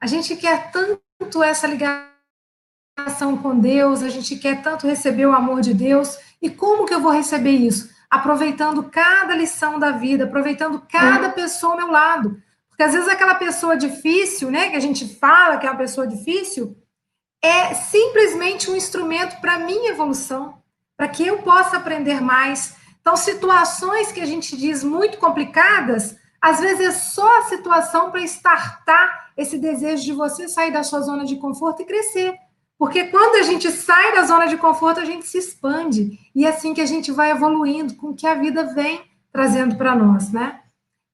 A gente quer tanto essa ligação com Deus, a gente quer tanto receber o amor de Deus. E como que eu vou receber isso? Aproveitando cada lição da vida, aproveitando cada é. pessoa ao meu lado. Porque às vezes aquela pessoa difícil, né, que a gente fala que é uma pessoa difícil, é simplesmente um instrumento para minha evolução, para que eu possa aprender mais. Então, situações que a gente diz muito complicadas, às vezes é só a situação para estartar esse desejo de você sair da sua zona de conforto e crescer. Porque quando a gente sai da zona de conforto, a gente se expande. E é assim que a gente vai evoluindo com o que a vida vem trazendo para nós, né?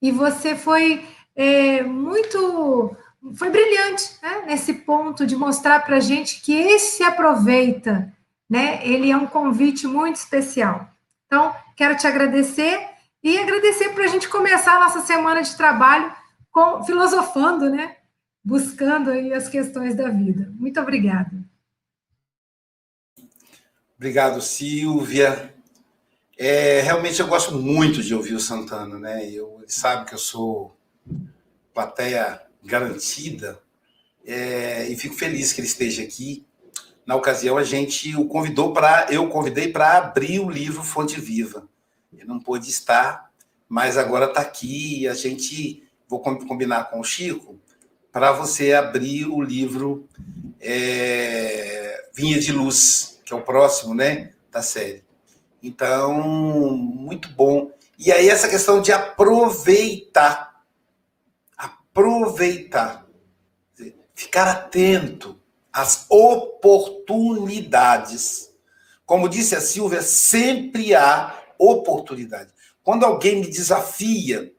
E você foi é, muito. Foi brilhante né? nesse ponto de mostrar para a gente que esse aproveita, né? Ele é um convite muito especial. Então, quero te agradecer e agradecer para a gente começar a nossa semana de trabalho com, filosofando, né? Buscando aí as questões da vida. Muito obrigada. Obrigado, Silvia. É, realmente eu gosto muito de ouvir o Santana, né? Eu, ele sabe que eu sou plateia garantida é, e fico feliz que ele esteja aqui. Na ocasião, a gente o convidou para. Eu convidei para abrir o livro Fonte Viva. Ele não pôde estar, mas agora está aqui e a gente. Vou combinar com o Chico para você abrir o livro é, Vinha de Luz que é o próximo, né, da série. Então, muito bom. E aí essa questão de aproveitar, aproveitar, ficar atento às oportunidades. Como disse a Silvia, sempre há oportunidade. Quando alguém me desafia,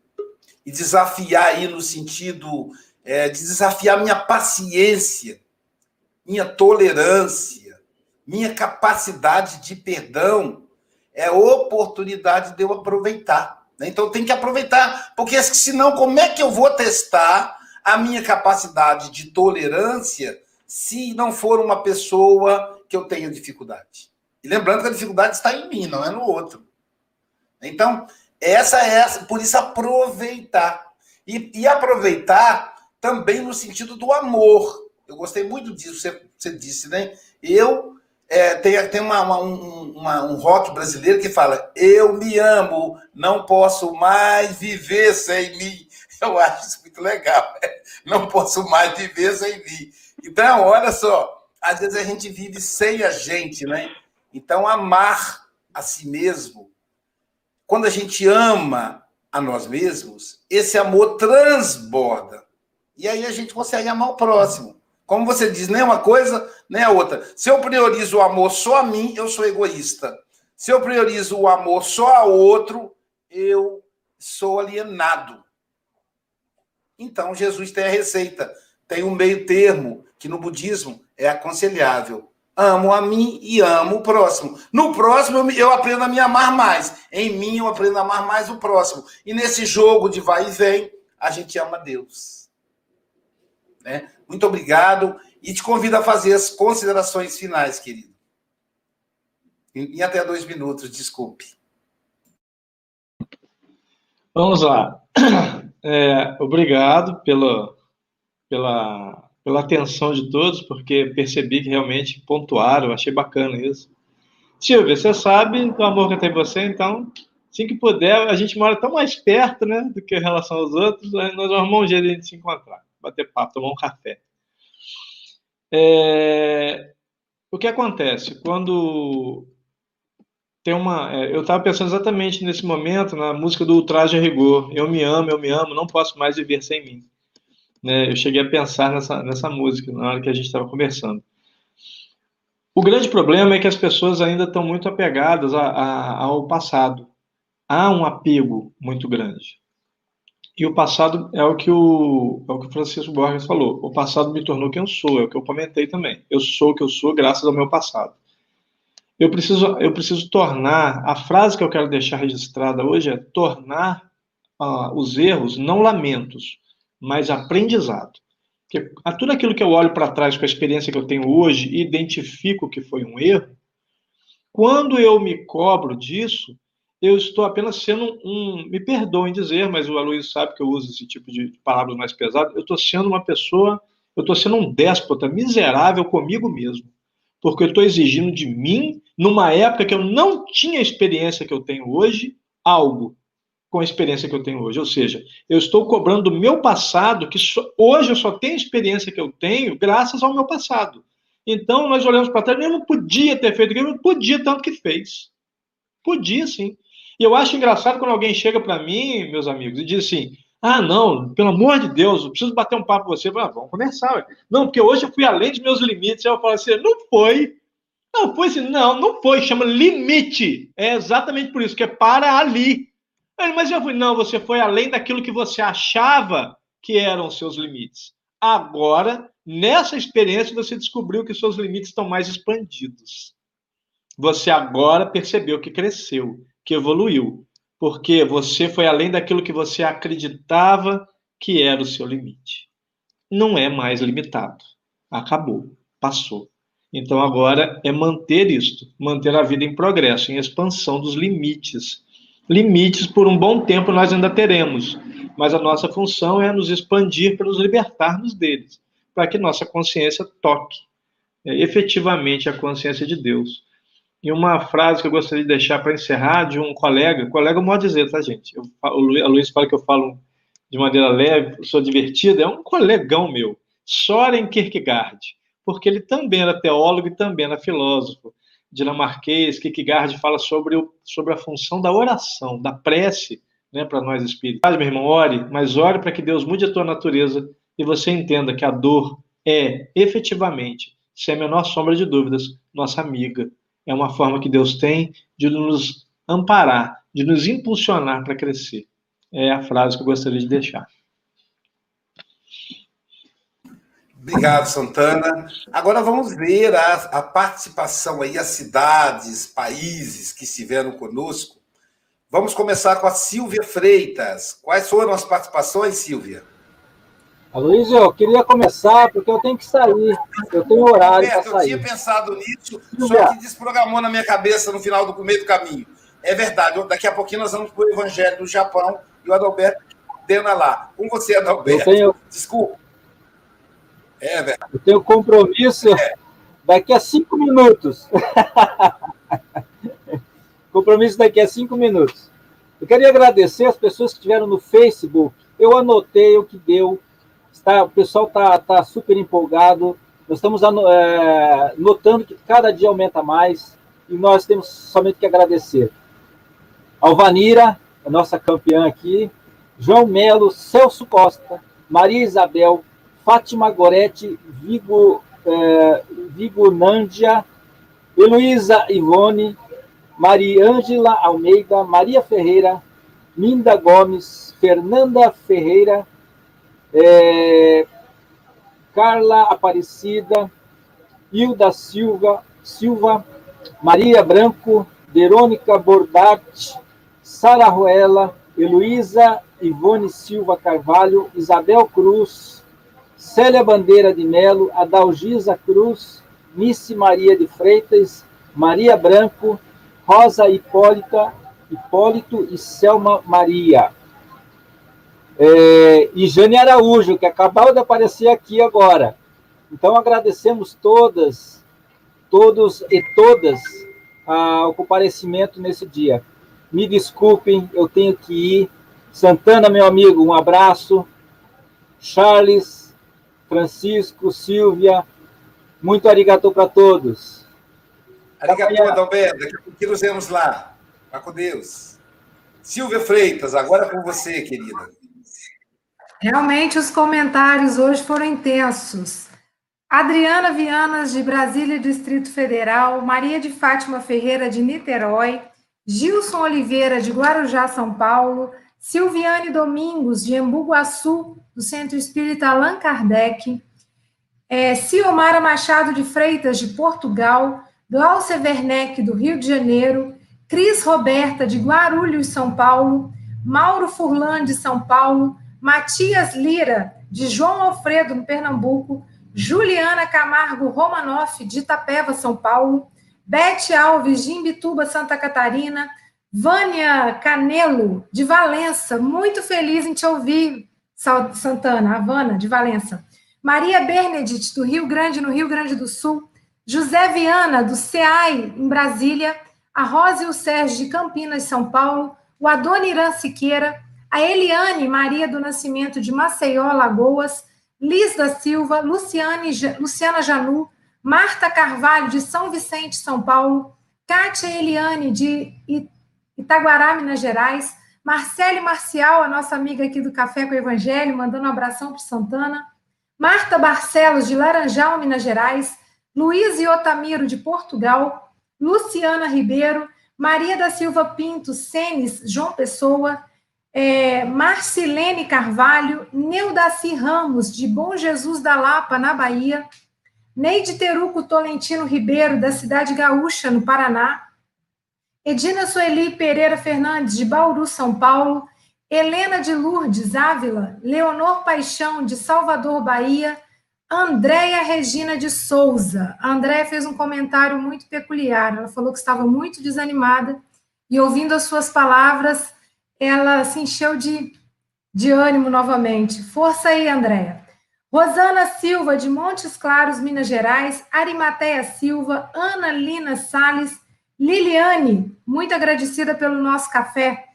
e desafiar aí no sentido é, de desafiar minha paciência, minha tolerância, minha capacidade de perdão, é oportunidade de eu aproveitar. Né? Então tem que aproveitar, porque senão como é que eu vou testar a minha capacidade de tolerância se não for uma pessoa que eu tenha dificuldade? E lembrando que a dificuldade está em mim, não é no outro. Então, essa é essa, por isso aproveitar. E, e aproveitar também no sentido do amor. Eu gostei muito disso, você, você disse, né? Eu é, tem, tem uma, uma, um, uma, um rock brasileiro que fala: Eu me amo, não posso mais viver sem mim. Eu acho isso muito legal. Né? Não posso mais viver sem mim. Então, olha só, às vezes a gente vive sem a gente, né? Então, amar a si mesmo, quando a gente ama a nós mesmos, esse amor transborda. E aí a gente consegue amar o próximo. Como você diz, nem uma coisa, nem a outra. Se eu priorizo o amor só a mim, eu sou egoísta. Se eu priorizo o amor só a outro, eu sou alienado. Então, Jesus tem a receita, tem um meio termo, que no budismo é aconselhável. Amo a mim e amo o próximo. No próximo, eu aprendo a me amar mais. Em mim, eu aprendo a amar mais o próximo. E nesse jogo de vai e vem, a gente ama Deus. Né? Muito obrigado e te convido a fazer as considerações finais, querido. Em até dois minutos, desculpe. Vamos lá. É, obrigado pela, pela, pela atenção de todos, porque percebi que realmente pontuaram, achei bacana isso. Silvia, você sabe do amor que eu tenho em você, então, assim que puder, a gente mora tão mais perto, né, do que em relação aos outros, nós vamos um jeito de se encontrar bater papo, tomar um café. É, o que acontece? Quando tem uma. É, eu estava pensando exatamente nesse momento na música do Ultraje a Rigor. Eu me amo, eu me amo, não posso mais viver sem mim. Né, eu cheguei a pensar nessa, nessa música na hora que a gente estava conversando. O grande problema é que as pessoas ainda estão muito apegadas a, a, ao passado. Há um apego muito grande. E o passado é o que o, é o que o Francisco Borges falou. O passado me tornou quem eu sou, é o que eu comentei também. Eu sou o que eu sou graças ao meu passado. Eu preciso, eu preciso tornar, a frase que eu quero deixar registrada hoje é tornar uh, os erros não lamentos, mas aprendizado. Porque a tudo aquilo que eu olho para trás com a experiência que eu tenho hoje e identifico que foi um erro, quando eu me cobro disso, eu estou apenas sendo um. Me perdoem dizer, mas o Aloysio sabe que eu uso esse tipo de palavras mais pesadas. Eu estou sendo uma pessoa, eu estou sendo um déspota miserável comigo mesmo. Porque eu estou exigindo de mim, numa época que eu não tinha a experiência que eu tenho hoje, algo com a experiência que eu tenho hoje. Ou seja, eu estou cobrando do meu passado, que hoje eu só tenho a experiência que eu tenho graças ao meu passado. Então, nós olhamos para trás, eu não podia ter feito aquilo, podia tanto que fez. Podia sim. E eu acho engraçado quando alguém chega para mim, meus amigos, e diz assim: ah, não, pelo amor de Deus, eu preciso bater um papo com você. Ah, vamos conversar. Não, porque hoje eu fui além dos meus limites. Aí eu falo assim: não foi. Não foi assim, não, não foi. Chama limite. É exatamente por isso, que é para ali. Ele, mas eu fui, não, você foi além daquilo que você achava que eram seus limites. Agora, nessa experiência, você descobriu que seus limites estão mais expandidos. Você agora percebeu que cresceu que evoluiu, porque você foi além daquilo que você acreditava que era o seu limite. Não é mais limitado. Acabou, passou. Então agora é manter isto, manter a vida em progresso, em expansão dos limites. Limites por um bom tempo nós ainda teremos, mas a nossa função é nos expandir para nos libertarmos deles, para que nossa consciência toque é, efetivamente a consciência de Deus. E uma frase que eu gostaria de deixar para encerrar de um colega, colega pode dizer, tá, gente? Eu, o Luiz fala que eu falo de maneira leve, sou divertida, é um colegão meu, Soren Kierkegaard, porque ele também era teólogo e também era filósofo dinamarquês. Kierkegaard fala sobre, o, sobre a função da oração, da prece, né, para nós espíritos. Meu irmão, ore, mas ore para que Deus mude a tua natureza e você entenda que a dor é, efetivamente, sem a menor sombra de dúvidas, nossa amiga, é uma forma que Deus tem de nos amparar, de nos impulsionar para crescer. É a frase que eu gostaria de deixar. Obrigado, Santana. Agora vamos ver a, a, participação aí, as cidades, países que estiveram conosco. Vamos começar com a Silvia Freitas. Quais foram as participações, Silvia? Luiz, eu queria começar porque eu tenho que sair. Eu tenho horário para sair. Eu tinha pensado nisso, só que desprogramou na minha cabeça no final do meio do caminho. É verdade, daqui a pouquinho nós vamos para o Evangelho do Japão e o Adalberto Dena lá. Com você, Adalberto. Eu tenho... Desculpa. É verdade. Eu tenho compromisso é. daqui a cinco minutos. compromisso daqui a cinco minutos. Eu queria agradecer as pessoas que estiveram no Facebook. Eu anotei o que deu. Está, o pessoal está tá super empolgado. Nós estamos é, notando que cada dia aumenta mais e nós temos somente que agradecer. Alvanira, a nossa campeã aqui, João Melo, Celso Costa, Maria Isabel, Fátima Gorete, Vigo, eh, Vigo Nândia, Heloísa Ivone, Maria Ângela Almeida, Maria Ferreira, Minda Gomes, Fernanda Ferreira, eh, Carla Aparecida, Hilda Silva, Silva, Maria Branco, Verônica Bordatti, Sara Ruela, Heloísa Ivone Silva Carvalho, Isabel Cruz, Célia Bandeira de Melo, Adalgisa Cruz, Nice Maria de Freitas, Maria Branco, Rosa Hipólita, Hipólito e Selma Maria. É, e Jane Araújo, que acabou de aparecer aqui agora. Então agradecemos todas, todos e todas ah, o comparecimento nesse dia. Me desculpem, eu tenho que ir. Santana, meu amigo, um abraço. Charles, Francisco, Silvia, muito arigato para todos. Arigato, Adalberto. Daqui a pouquinho nos vemos lá. Vá com Deus. Silvia Freitas, agora com você, querida. Realmente os comentários hoje foram intensos. Adriana Vianas, de Brasília, Distrito Federal, Maria de Fátima Ferreira, de Niterói, Gilson Oliveira, de Guarujá, São Paulo, Silviane Domingos, de Embu-Guaçu, do Centro Espírita Allan Kardec, é, Machado de Freitas, de Portugal, Glaucia Werneck, do Rio de Janeiro, Cris Roberta, de Guarulhos, São Paulo, Mauro Furlan, de São Paulo, Matias Lira, de João Alfredo, no Pernambuco, Juliana Camargo Romanoff, de Itapeva, São Paulo, Bete Alves, de Imbituba, Santa Catarina, Vânia Canelo, de Valença, muito feliz em te ouvir, Santana, Havana, de Valença. Maria Bernadette, do Rio Grande, no Rio Grande do Sul. José Viana, do CEAI, em Brasília. A Rosa e o Sérgio, de Campinas, São Paulo. O Adoniran Siqueira. A Eliane Maria do Nascimento, de Maceió, Lagoas. Liz da Silva, Luciane, Luciana Janu, Marta Carvalho, de São Vicente, São Paulo. Kátia Eliane, de Itaguará, Minas Gerais. Marcele Marcial, a nossa amiga aqui do Café com o Evangelho, mandando um abração para Santana. Marta Barcelos, de Laranjal, Minas Gerais. Luiz Otamiro, de Portugal. Luciana Ribeiro. Maria da Silva Pinto, Senes, João Pessoa. É, Marcilene Carvalho. Neudaci Ramos, de Bom Jesus da Lapa, na Bahia. Neide Teruco Tolentino Ribeiro, da cidade gaúcha, no Paraná. Edina Sueli Pereira Fernandes, de Bauru, São Paulo, Helena de Lourdes Ávila, Leonor Paixão, de Salvador, Bahia, Andréia Regina de Souza. A Andréia fez um comentário muito peculiar. Ela falou que estava muito desanimada e, ouvindo as suas palavras, ela se encheu de, de ânimo novamente. Força aí, Andréia. Rosana Silva, de Montes Claros, Minas Gerais, Arimateia Silva, Ana Lina Salles, Liliane, muito agradecida pelo nosso café.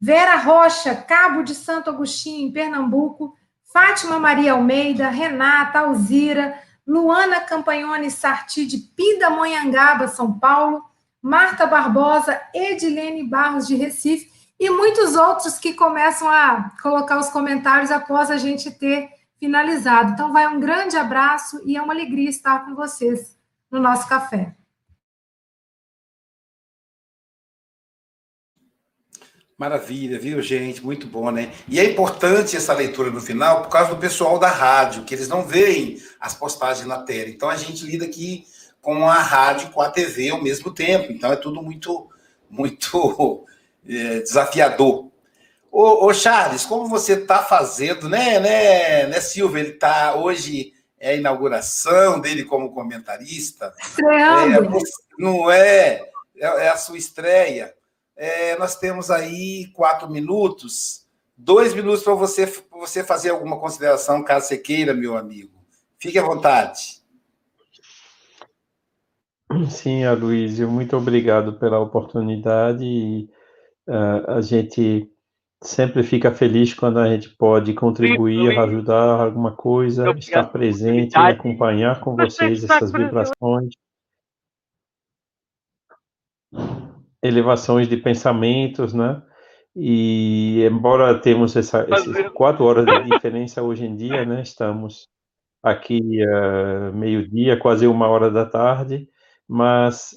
Vera Rocha, Cabo de Santo Agostinho, em Pernambuco. Fátima Maria Almeida, Renata Alzira, Luana Campagnoni Sarti, de Pindamonhangaba, São Paulo. Marta Barbosa, Edilene Barros, de Recife. E muitos outros que começam a colocar os comentários após a gente ter finalizado. Então, vai um grande abraço e é uma alegria estar com vocês no nosso café. Maravilha, viu, gente? Muito bom, né? E é importante essa leitura no final por causa do pessoal da rádio, que eles não veem as postagens na tela. Então a gente lida aqui com a rádio e com a TV ao mesmo tempo. Então é tudo muito, muito é, desafiador. Ô, ô, Charles, como você está fazendo, né, né, né, Silvia? Ele está hoje é a inauguração dele como comentarista. Estreando. É, não é, é, é a sua estreia. É, nós temos aí quatro minutos, dois minutos para você, você fazer alguma consideração, caso você queira, meu amigo. Fique à vontade. Sim, Aloysio, muito obrigado pela oportunidade. E, uh, a gente sempre fica feliz quando a gente pode contribuir, ajudar alguma coisa, estar presente, acompanhar com vocês essas vibrações. elevações de pensamentos, né? E embora temos essa, essas quatro horas de diferença hoje em dia, né? Estamos aqui uh, meio-dia, quase uma hora da tarde, mas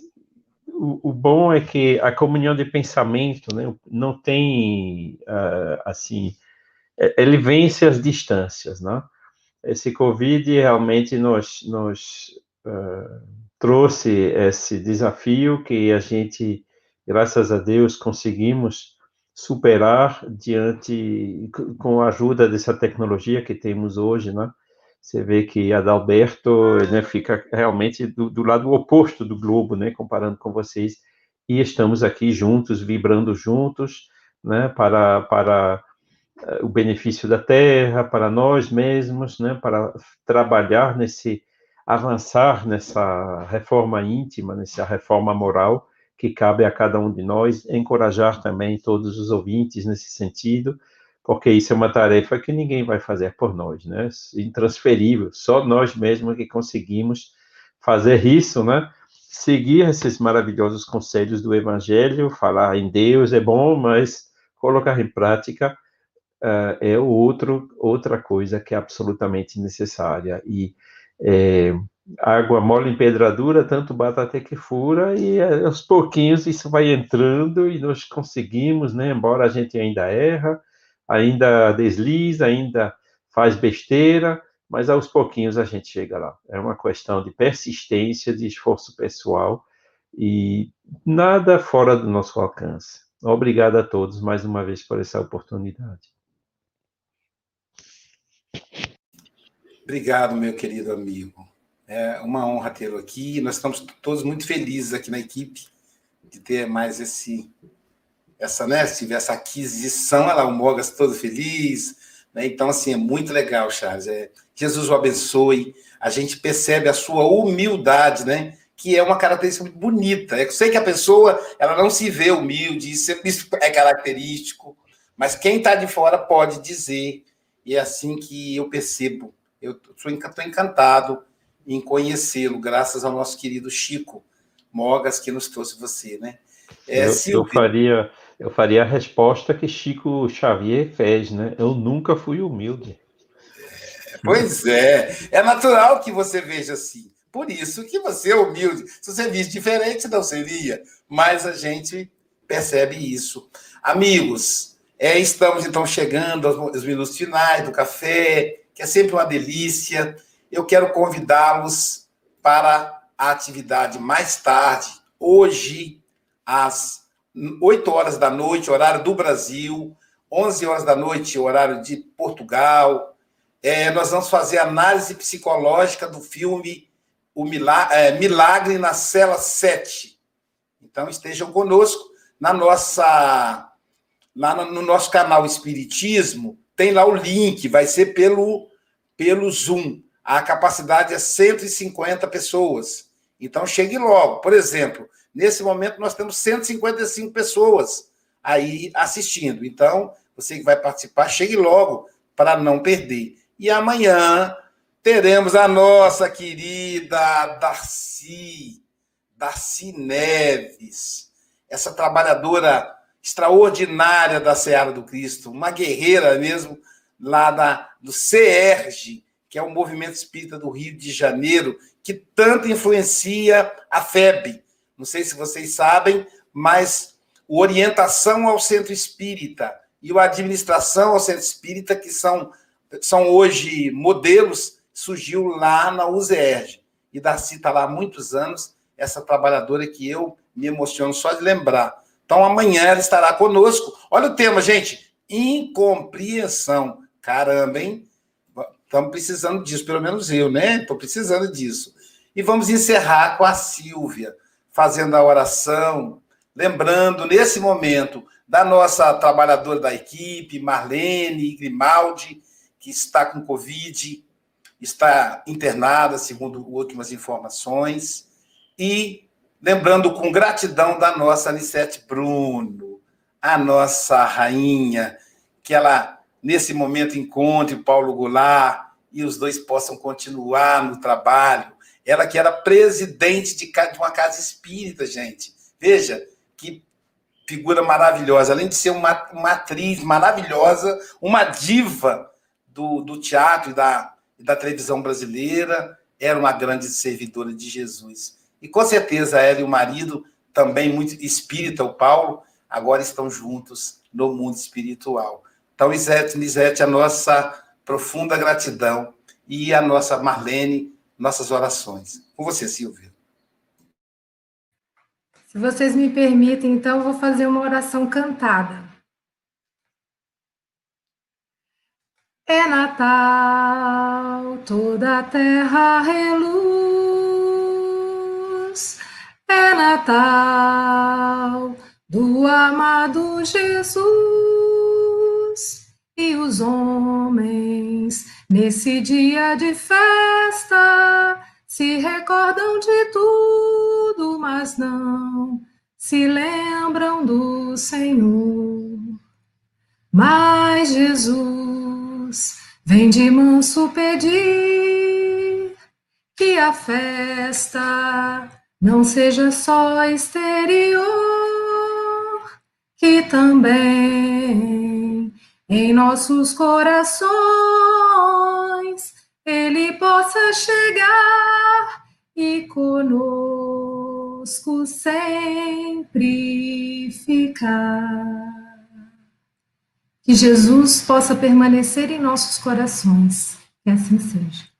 o, o, bom é que a comunhão de pensamento, né? Não tem uh, assim, é, ele vence as distâncias, né? Esse Covid realmente nos, nos uh, trouxe esse desafio que a gente graças a Deus, conseguimos superar diante, com a ajuda dessa tecnologia que temos hoje, né? Você vê que Adalberto né, fica realmente do, do lado oposto do globo, né? Comparando com vocês. E estamos aqui juntos, vibrando juntos, né? Para, para eh, o benefício da Terra, para nós mesmos, né? Para trabalhar nesse, avançar nessa reforma íntima, nessa reforma moral, que cabe a cada um de nós encorajar também todos os ouvintes nesse sentido, porque isso é uma tarefa que ninguém vai fazer por nós, né? Intransferível, só nós mesmos que conseguimos fazer isso, né? Seguir esses maravilhosos conselhos do Evangelho, falar em Deus é bom, mas colocar em prática uh, é outro, outra coisa que é absolutamente necessária. E é, água mole em pedradura, tanto bata até que fura, e eh, aos pouquinhos isso vai entrando e nós conseguimos, né, embora a gente ainda erra, ainda desliza, ainda faz besteira, mas aos pouquinhos a gente chega lá. É uma questão de persistência, de esforço pessoal e nada fora do nosso alcance. Obrigado a todos mais uma vez por essa oportunidade. Obrigado, meu querido amigo. É uma honra tê-lo aqui. Nós estamos todos muito felizes aqui na equipe de ter mais esse essa, né, se essa aquisição, ela o Mogas todo feliz, né? Então assim, é muito legal, Charles. É, Jesus o abençoe. A gente percebe a sua humildade, né? Que é uma característica muito bonita. Eu sei que a pessoa, ela não se vê humilde, isso é característico, mas quem está de fora pode dizer, e é assim que eu percebo. Eu estou encantado em conhecê-lo, graças ao nosso querido Chico Mogas, que nos trouxe você, né? É, eu, eu, faria, eu faria a resposta que Chico Xavier fez, né? Eu nunca fui humilde. Pois é, é natural que você veja assim. Por isso que você é humilde. Se você visse diferente, não seria. Mas a gente percebe isso. Amigos, é, estamos então chegando aos minutos finais do café, que é sempre uma delícia eu quero convidá-los para a atividade mais tarde, hoje, às 8 horas da noite, horário do Brasil, 11 horas da noite, horário de Portugal. É, nós vamos fazer análise psicológica do filme O Milagre, é, Milagre na Cela 7. Então, estejam conosco na nossa, lá no nosso canal Espiritismo, tem lá o link, vai ser pelo, pelo Zoom a capacidade é 150 pessoas. Então, chegue logo. Por exemplo, nesse momento nós temos 155 pessoas aí assistindo. Então, você que vai participar, chegue logo para não perder. E amanhã teremos a nossa querida Darcy, Darcy Neves, essa trabalhadora extraordinária da Seara do Cristo, uma guerreira mesmo lá da, do CERG, que é o movimento espírita do Rio de Janeiro, que tanto influencia a FEB. Não sei se vocês sabem, mas o orientação ao centro espírita e o administração ao centro espírita, que são, são hoje modelos, surgiu lá na UZERJ. E Darcy está lá há muitos anos, essa trabalhadora que eu me emociono só de lembrar. Então, amanhã ela estará conosco. Olha o tema, gente: incompreensão. Caramba, hein? Estamos precisando disso, pelo menos eu, né? Estou precisando disso. E vamos encerrar com a Silvia, fazendo a oração, lembrando nesse momento da nossa trabalhadora da equipe, Marlene Grimaldi, que está com Covid, está internada, segundo últimas informações, e lembrando com gratidão da nossa Anicete Bruno, a nossa rainha, que ela, nesse momento, encontre Paulo Goulart e os dois possam continuar no trabalho. Ela que era presidente de uma casa espírita, gente. Veja, que figura maravilhosa. Além de ser uma, uma atriz maravilhosa, uma diva do, do teatro e da, da televisão brasileira, era uma grande servidora de Jesus. E com certeza ela e o marido, também muito espírita, o Paulo, agora estão juntos no mundo espiritual. Então, Isete, a nossa profunda gratidão e a nossa Marlene, nossas orações. Com você, Silvia. Se vocês me permitem, então, eu vou fazer uma oração cantada. É Natal, toda a terra reluz. É Natal do amado Jesus. E os homens, nesse dia de festa, se recordam de tudo, mas não se lembram do Senhor. Mas Jesus vem de manso pedir que a festa não seja só exterior, que também em nossos corações ele possa chegar e conosco sempre ficar. Que Jesus possa permanecer em nossos corações. Que assim seja.